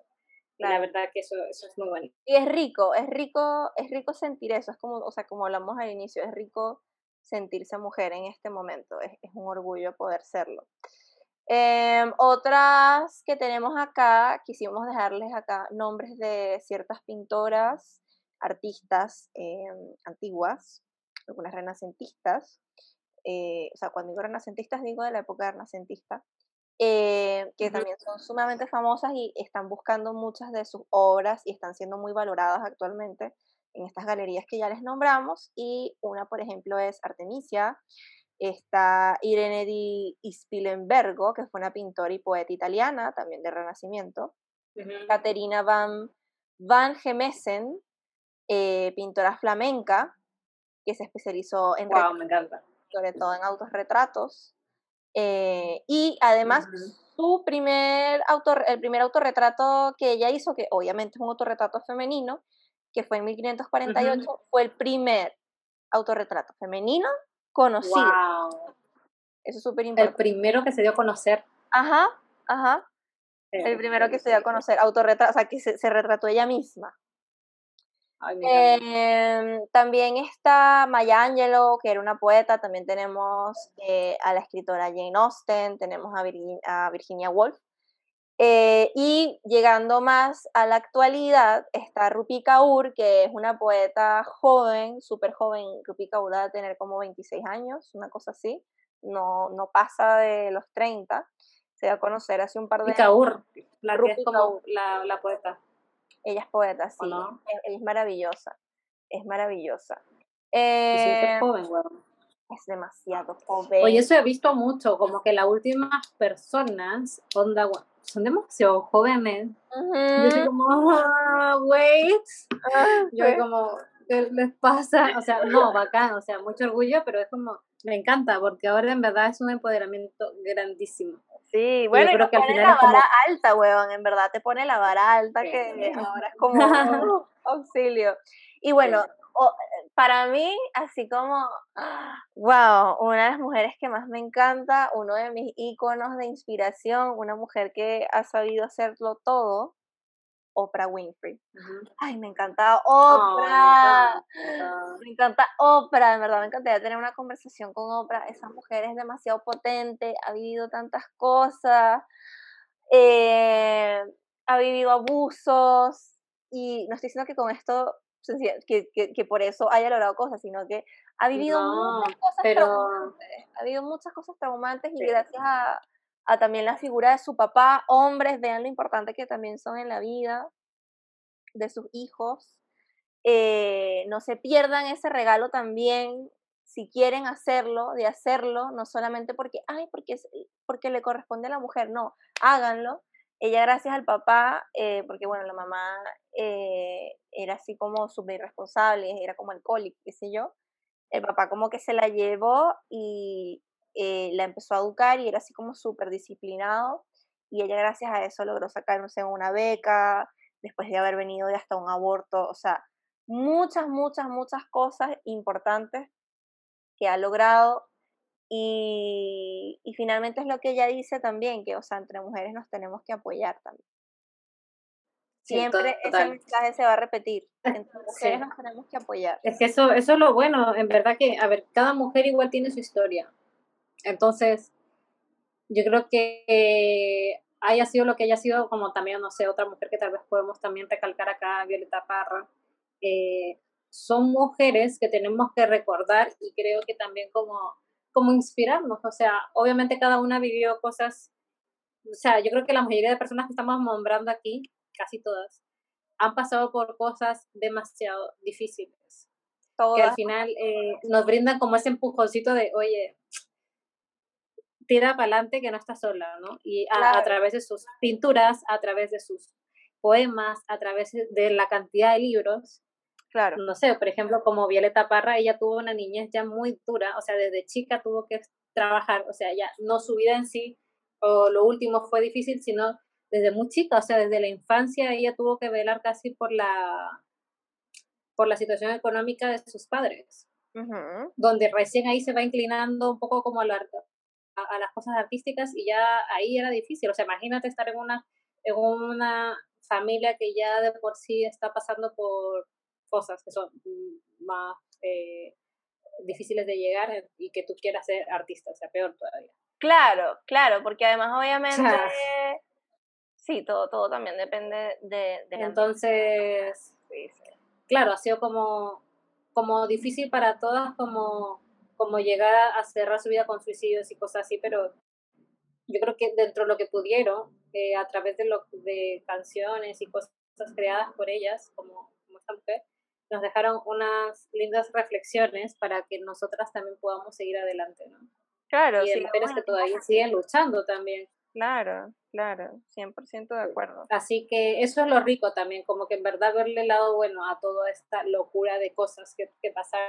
La verdad que eso, eso es muy bonito. Y es rico, es rico, es rico sentir eso, es como, o sea, como hablamos al inicio, es rico sentirse mujer en este momento, es, es un orgullo poder serlo. Em, otras que tenemos acá, quisimos dejarles acá nombres de ciertas pintoras, artistas em, antiguas, algunas renacentistas, eh, o sea, cuando digo renacentistas digo de la época renacentista, eh, que también son sumamente famosas y están buscando muchas de sus obras y están siendo muy valoradas actualmente en estas galerías que ya les nombramos. Y una, por ejemplo, es Artemisia. Está Irene di Spilimbergo, que fue una pintora y poeta italiana, también de Renacimiento. Caterina Van, Van Gemesen, eh, pintora flamenca, que se especializó en wow, me encanta. sobre todo en autorretratos. Eh, y además, su primer autor, el primer autorretrato que ella hizo, que obviamente es un autorretrato femenino, que fue en 1548, fue el primer autorretrato femenino conocido. Wow. Eso es súper importante. El primero que se dio a conocer. Ajá, ajá. el primero que se dio a conocer, autorretrato, o sea, que se, retrató ella misma. Em, también está Maya Angelou, que era una poeta, también tenemos eh, a la escritora Jane Austen, tenemos a, a Virginia Woolf, eh, y llegando más a la actualidad está Rupi Kaur, que es una poeta joven, súper joven. Rupi Kaur va a tener como 26 años, una cosa así. No, no pasa de los 30. Se va a conocer hace un par de años. Kaur, la Rupi es como La, la, poeta. Ella es poeta, sí. Ella es maravillosa. Es maravillosa. Eh, joven, es demasiado joven. Oye, eso he visto mucho, como que las últimas personas, onda, son demasiado jóvenes. Yo soy como, ah, wait. Ah, yo como, ¿qué les pasa? O sea, no, bacán, o sea, mucho orgullo, pero es como, me encanta, porque ahora en verdad es un empoderamiento grandísimo. Sí, bueno, y, creo que al final la vara alta, weón, en verdad te pone la vara alta que ahora es como auxilio. Y bueno, para mí, así como, wow, una de las mujeres que más me encanta, uno de mis íconos de inspiración, una mujer que ha sabido hacerlo todo, Oprah Winfrey. Ay, me encanta Oprah. me, encanta. Oprah, en verdad me encantaría tener una conversación con Oprah. Esa mujer es demasiado potente, ha vivido tantas cosas, eh, ha vivido abusos y no estoy diciendo que con esto que, que, por eso haya logrado cosas, sino que ha vivido muchas cosas traumantes, ha habido muchas cosas traumantes y gracias a, a, también la figura de su papá, hombres, vean lo importante que también son en la vida de sus hijos, eh, no se pierdan ese regalo también, si quieren hacerlo, de hacerlo, no solamente porque, ay, porque, porque le corresponde a la mujer, no, háganlo, ella gracias al papá, eh, porque bueno, la mamá eh, era así como súper irresponsable, era como alcohólica, qué sé yo, el papá como que se la llevó y eh, la empezó a educar y era así como súper disciplinado y ella gracias a eso logró sacarse una beca después de haber venido de hasta un aborto, o sea, muchas, muchas, muchas cosas importantes que ha logrado y, y, finalmente es lo que ella dice también, que, o sea, entre mujeres nos tenemos que apoyar también. Siempre ese mensaje se va a repetir. Entre mujeres nos tenemos que apoyar. Es que eso, eso es lo bueno, en verdad que, a ver, cada mujer igual tiene su historia. Entonces, yo creo que haya sido lo que haya sido, como también, no sé, otra mujer que tal vez podemos también recalcar acá, Violeta Parra, eh, son mujeres que tenemos que recordar y creo que también como como inspirarnos, o sea, obviamente cada una vivió cosas, o sea, yo creo que la mayoría de personas que estamos nombrando aquí, casi todas, han pasado por cosas demasiado difíciles. Que al final eh, nos brindan como ese empujoncito de, oye, tira para adelante que no estás sola, ¿no? Y a, través de sus pinturas, a través de sus poemas, a través de la cantidad de libros, Claro. No sé, por ejemplo, como Violeta Parra, ella tuvo una niñez ya muy dura, o sea, desde chica tuvo que trabajar, o sea, ya no su vida en sí, o lo último fue difícil, sino desde muy chica, o sea, desde la infancia ella tuvo que velar casi por la por la situación económica de sus padres, donde recién ahí se va inclinando un poco como a, a, las cosas artísticas y ya ahí era difícil, o sea, imagínate estar en una, en una familia que ya de por sí está pasando por, cosas que son más eh, difíciles de llegar y que tú quieras ser artista, o sea, peor todavía. Claro, claro, porque además obviamente, sí, todo, todo también depende de... Entonces, claro, ha sido como, como difícil para todas como, como llegar a cerrar su vida con suicidios y cosas así, pero yo creo que dentro de lo que pudieron, eh, a través de, lo, de canciones y cosas creadas por ellas, como, como esta mujer, nos dejaron unas lindas reflexiones para que nosotras también podamos seguir adelante, ¿no? Claro, y sí, mujeres que todavía siguen luchando también. Claro, claro, 100% de acuerdo. Así que eso es lo rico también, como que en verdad verle el lado bueno a toda esta locura de cosas que, que pasan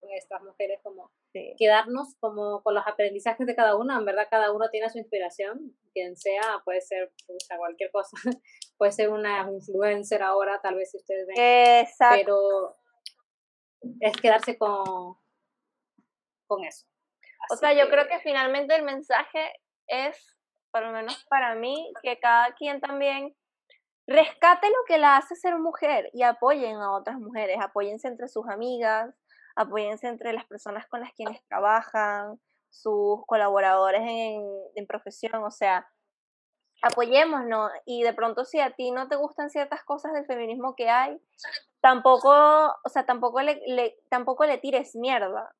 con estas mujeres, como quedarnos como con los aprendizajes de cada uno, en verdad cada uno tiene su inspiración, quien sea, puede ser cualquier cosa, puede ser una influencer ahora, tal vez si ustedes ven, Exacto. pero es quedarse con, con eso. o sea, yo creo que finalmente el mensaje es por lo menos para mí, que cada quien también rescate lo que la hace ser mujer y apoyen a otras mujeres, apóyense entre sus amigas, apóyense entre las personas con las quienes trabajan, sus colaboradores en, en profesión, o sea, apoyémonos y de pronto si a ti no te gustan ciertas cosas del feminismo que hay, tampoco, o sea, tampoco le, le, tampoco le tires mierda.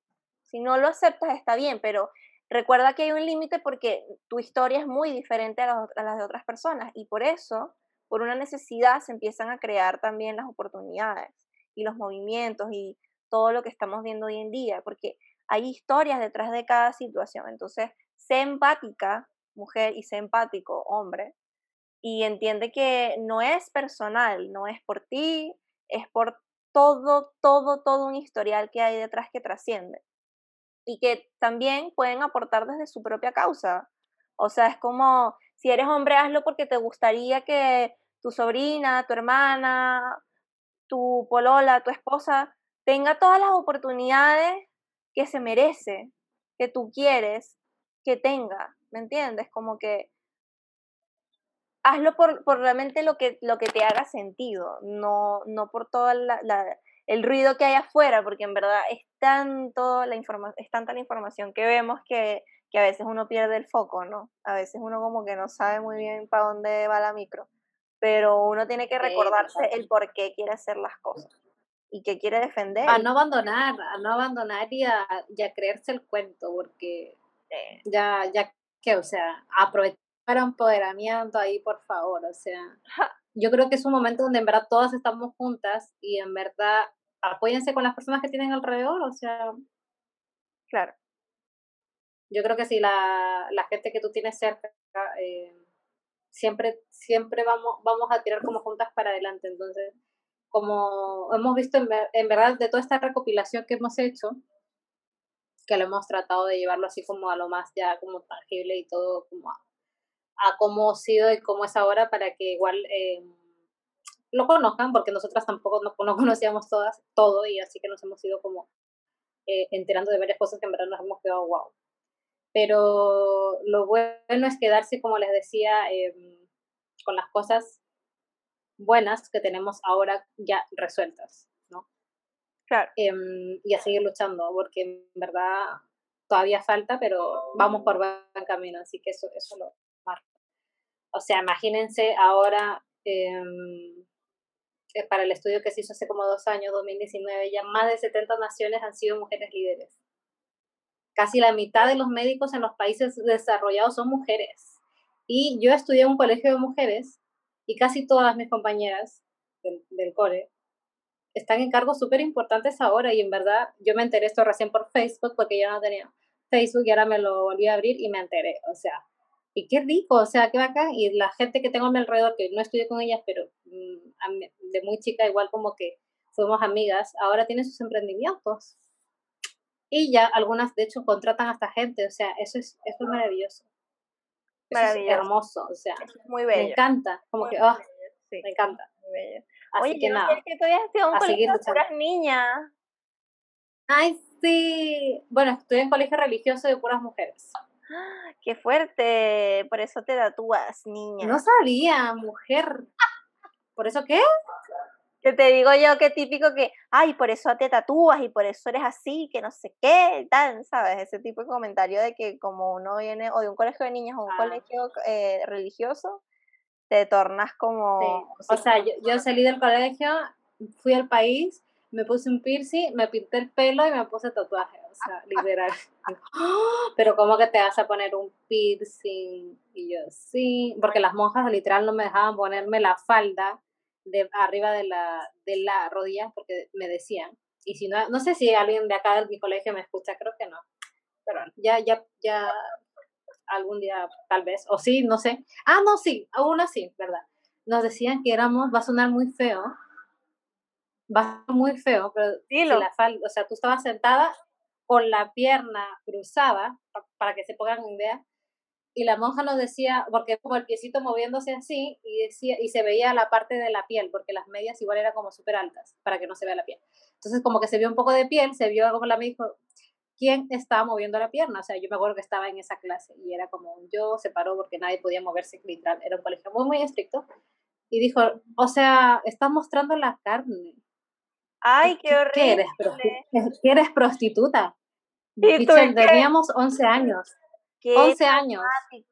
Si no lo aceptas está bien, pero Recuerda que hay un límite porque tu historia es muy diferente a, las de otras personas y por eso, por una necesidad, se empiezan a crear también las oportunidades y los movimientos y todo lo que estamos viendo hoy en día, porque hay historias detrás de cada situación. Entonces, sé empática, mujer, y sé empático, hombre, y entiende que no es personal, no es por ti, es por todo, todo, todo un historial que hay detrás que trasciende y que también pueden aportar desde su propia causa. O sea, es como, si eres hombre, hazlo porque te gustaría que tu sobrina, tu hermana, tu polola, tu esposa, tenga todas las oportunidades que se merece, que tú quieres que tenga, ¿me entiendes? Como que hazlo por, por realmente lo que, lo que te haga sentido, no, no por toda la, el ruido que hay afuera, porque en verdad es, tanto la es tanta la información que vemos que, que a veces uno pierde el foco, ¿no? A veces uno como que no sabe muy bien para dónde va la micro, pero uno tiene que recordarse el por qué quiere hacer las cosas y qué quiere defender. A no abandonar, a no abandonar y a, creerse el cuento, porque ya, ya que, o sea, aprovechar para empoderamiento ahí, por favor, o sea, yo creo que es un momento donde en verdad todas estamos juntas y en verdad apóyense con las personas que tienen alrededor, o sea. Claro. Yo creo que si la, la gente que tú tienes cerca, eh, siempre, siempre vamos, vamos a tirar como juntas para adelante. Entonces, como hemos visto en, en verdad de toda esta recopilación que hemos hecho, que lo hemos tratado de llevarlo así como a lo más ya como tangible y todo como a, a cómo ha sido y cómo es ahora para que igual eh, lo conozcan, porque nosotras tampoco no, conocíamos todas, todo y así que nos hemos ido como eh, enterando de varias cosas que en verdad nos hemos quedado wow. Pero lo bueno es quedarse, como les decía, em, con las cosas buenas que tenemos ahora ya resueltas, ¿no? Claro. Em, y a seguir luchando, porque en verdad todavía falta, pero vamos por buen camino, así que eso, eso lo marco. O sea, imagínense ahora em, para el estudio que se hizo hace como dos años, 2019, ya más de 70 naciones han sido mujeres líderes. Casi la mitad de los médicos en los países desarrollados son mujeres. Y yo estudié en un colegio de mujeres y casi todas mis compañeras del, del core están en cargos súper importantes ahora y en verdad yo me enteré esto recién por Facebook porque yo no tenía Facebook y ahora me lo volví a abrir y me enteré. O sea, y qué rico, o sea, qué bacán. Y la gente que tengo a mi alrededor, que no estudié con ellas, pero mm, de muy chica igual como que fuimos amigas, ahora tienen sus emprendimientos. Y ya algunas, de hecho, contratan a esta gente, o sea, eso es, eso es maravilloso. Maravilloso. Es hermoso, o sea, muy bello. Me encanta, como que, oh, sí. me encanta. Muy bello. Así Oye, que nada. que todavía estoy un colegio de puras niñas. Ay, sí. Bueno, estoy en colegio religioso de puras mujeres. ¡Qué fuerte! Por eso te tatúas, niña. No sabía, mujer. ¿Por eso qué? Que te digo yo, qué típico que, ay, por eso te tatúas y por eso eres así, que no sé qué, tal, ¿sabes? Ese tipo de comentario de que como uno viene o de un colegio de niñas o un ah. colegio eh, religioso, te tornas como... O sea, yo, yo salí del colegio, fui al país me puse un piercing, me pinté el pelo y me puse tatuaje, sea, literal. Pero ¿cómo que te vas a poner un piercing? Y yo, sí, porque las monjas literal no me dejaban ponerme la falda de arriba de la, de la rodilla porque me decían. Y si no, no sé si alguien de acá de mi colegio me escucha, creo que no. Pero ya, ya, ya algún día tal vez, o sí, no sé. Ah, no, sí, aún así, ¿verdad? Nos decían que éramos, va a sonar muy feo, va a muy feo, pero si la falda, o sea, tú estabas sentada con la pierna cruzada, para que se pongan una idea, y la monja nos decía, porque como el piecito moviéndose así, y, decía, y se veía la parte de la piel, porque las medias igual eran como súper altas, para que no se vea la piel. Entonces como que se vio un poco de piel, se vio como la me dijo, ¿quién estaba moviendo la pierna? O sea, yo me acuerdo que estaba en esa clase y era como, yo se paró porque nadie podía moverse literal, era un colegio muy, muy estricto. Y dijo, o sea, está mostrando la carne. Ay, qué horrible. ¿Qué eres, ¿Qué eres prostituta? Y teníamos 11 años. Qué 11 años.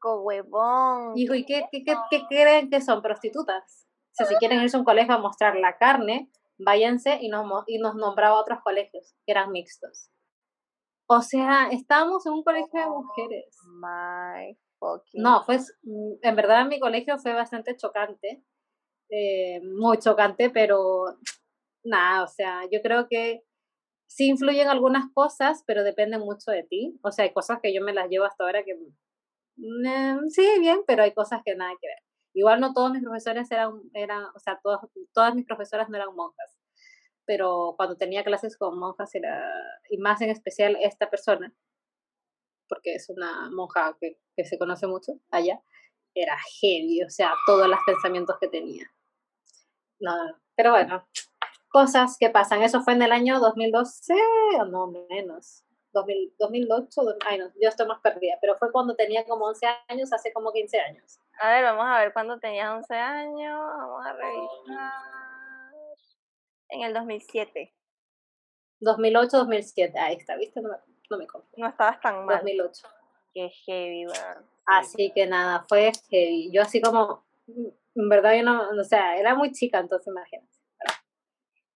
huevón. Hijo, ¿y qué, qué, qué, creen que son prostitutas? O sea, si quieren irse a un colegio a mostrar la carne, váyanse y nos, y nos nombraba otros colegios que eran mixtos. O sea, estábamos en un colegio de mujeres. My fucking. No, fue, en verdad mi colegio fue bastante chocante, eh, muy chocante, pero nada, o sea, yo creo que sí influyen algunas cosas, pero depende mucho de ti. O sea, hay cosas que yo me las llevo hasta ahora que mm, sí, bien, pero hay cosas que nada que ver. Igual no todos mis profesores eran, eran o sea, todas mis profesoras no eran monjas, pero cuando tenía clases con monjas era, y más en especial esta persona, porque es una monja que, que se conoce mucho allá, era heavy, o sea, todos los pensamientos que tenía. No, pero bueno, cosas que pasan. Eso fue en el año 2012, o no menos. 2008, ay no, yo estoy más perdida, pero fue cuando tenía como 11 años, hace como 15 años. A ver, vamos a ver cuándo tenías 11 años, vamos a revisar. En el 2007. 2008, 2007, ahí está, ¿viste? No me, no me No estabas tan mal. 2008. Qué heavy, ¿verdad? Así que nada, fue heavy. Yo así como, en verdad yo no, o sea, era muy chica, entonces imagínate.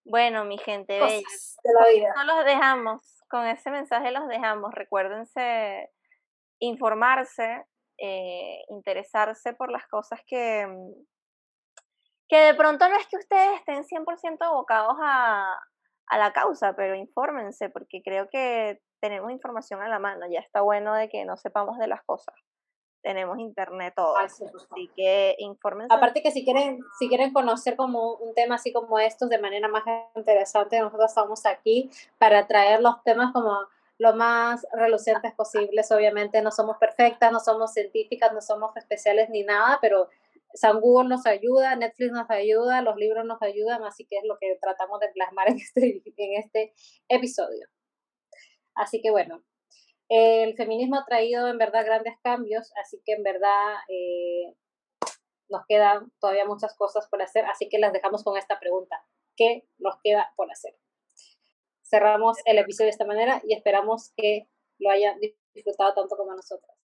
Bueno, mi gente bella. No los dejamos, con ese mensaje los dejamos. Recuérdense informarse, eh, interesarse por las cosas que, mm, que de pronto no es que ustedes estén 100% abocados a, a la causa, pero infórmense, porque creo que tenemos información a la mano. Ya está bueno de que no sepamos de las cosas tenemos internet todo. Así, que infórmense. Aparte que si quieren, si quieren conocer como un tema así como estos de manera más interesante, nosotros estamos aquí para traer los temas como lo más relucientes posibles. Obviamente no somos perfectas, no somos científicas, no somos especiales ni nada, pero San Google nos ayuda, Netflix nos ayuda, los libros nos ayudan, así que es lo que tratamos de plasmar en este, en este episodio. Así que bueno, el feminismo ha traído en verdad grandes cambios, así que en verdad eh, nos quedan todavía muchas cosas por hacer, así que las dejamos con esta pregunta. ¿Qué nos queda por hacer? Cerramos el episodio de esta manera y esperamos que lo hayan disfrutado tanto como nosotros.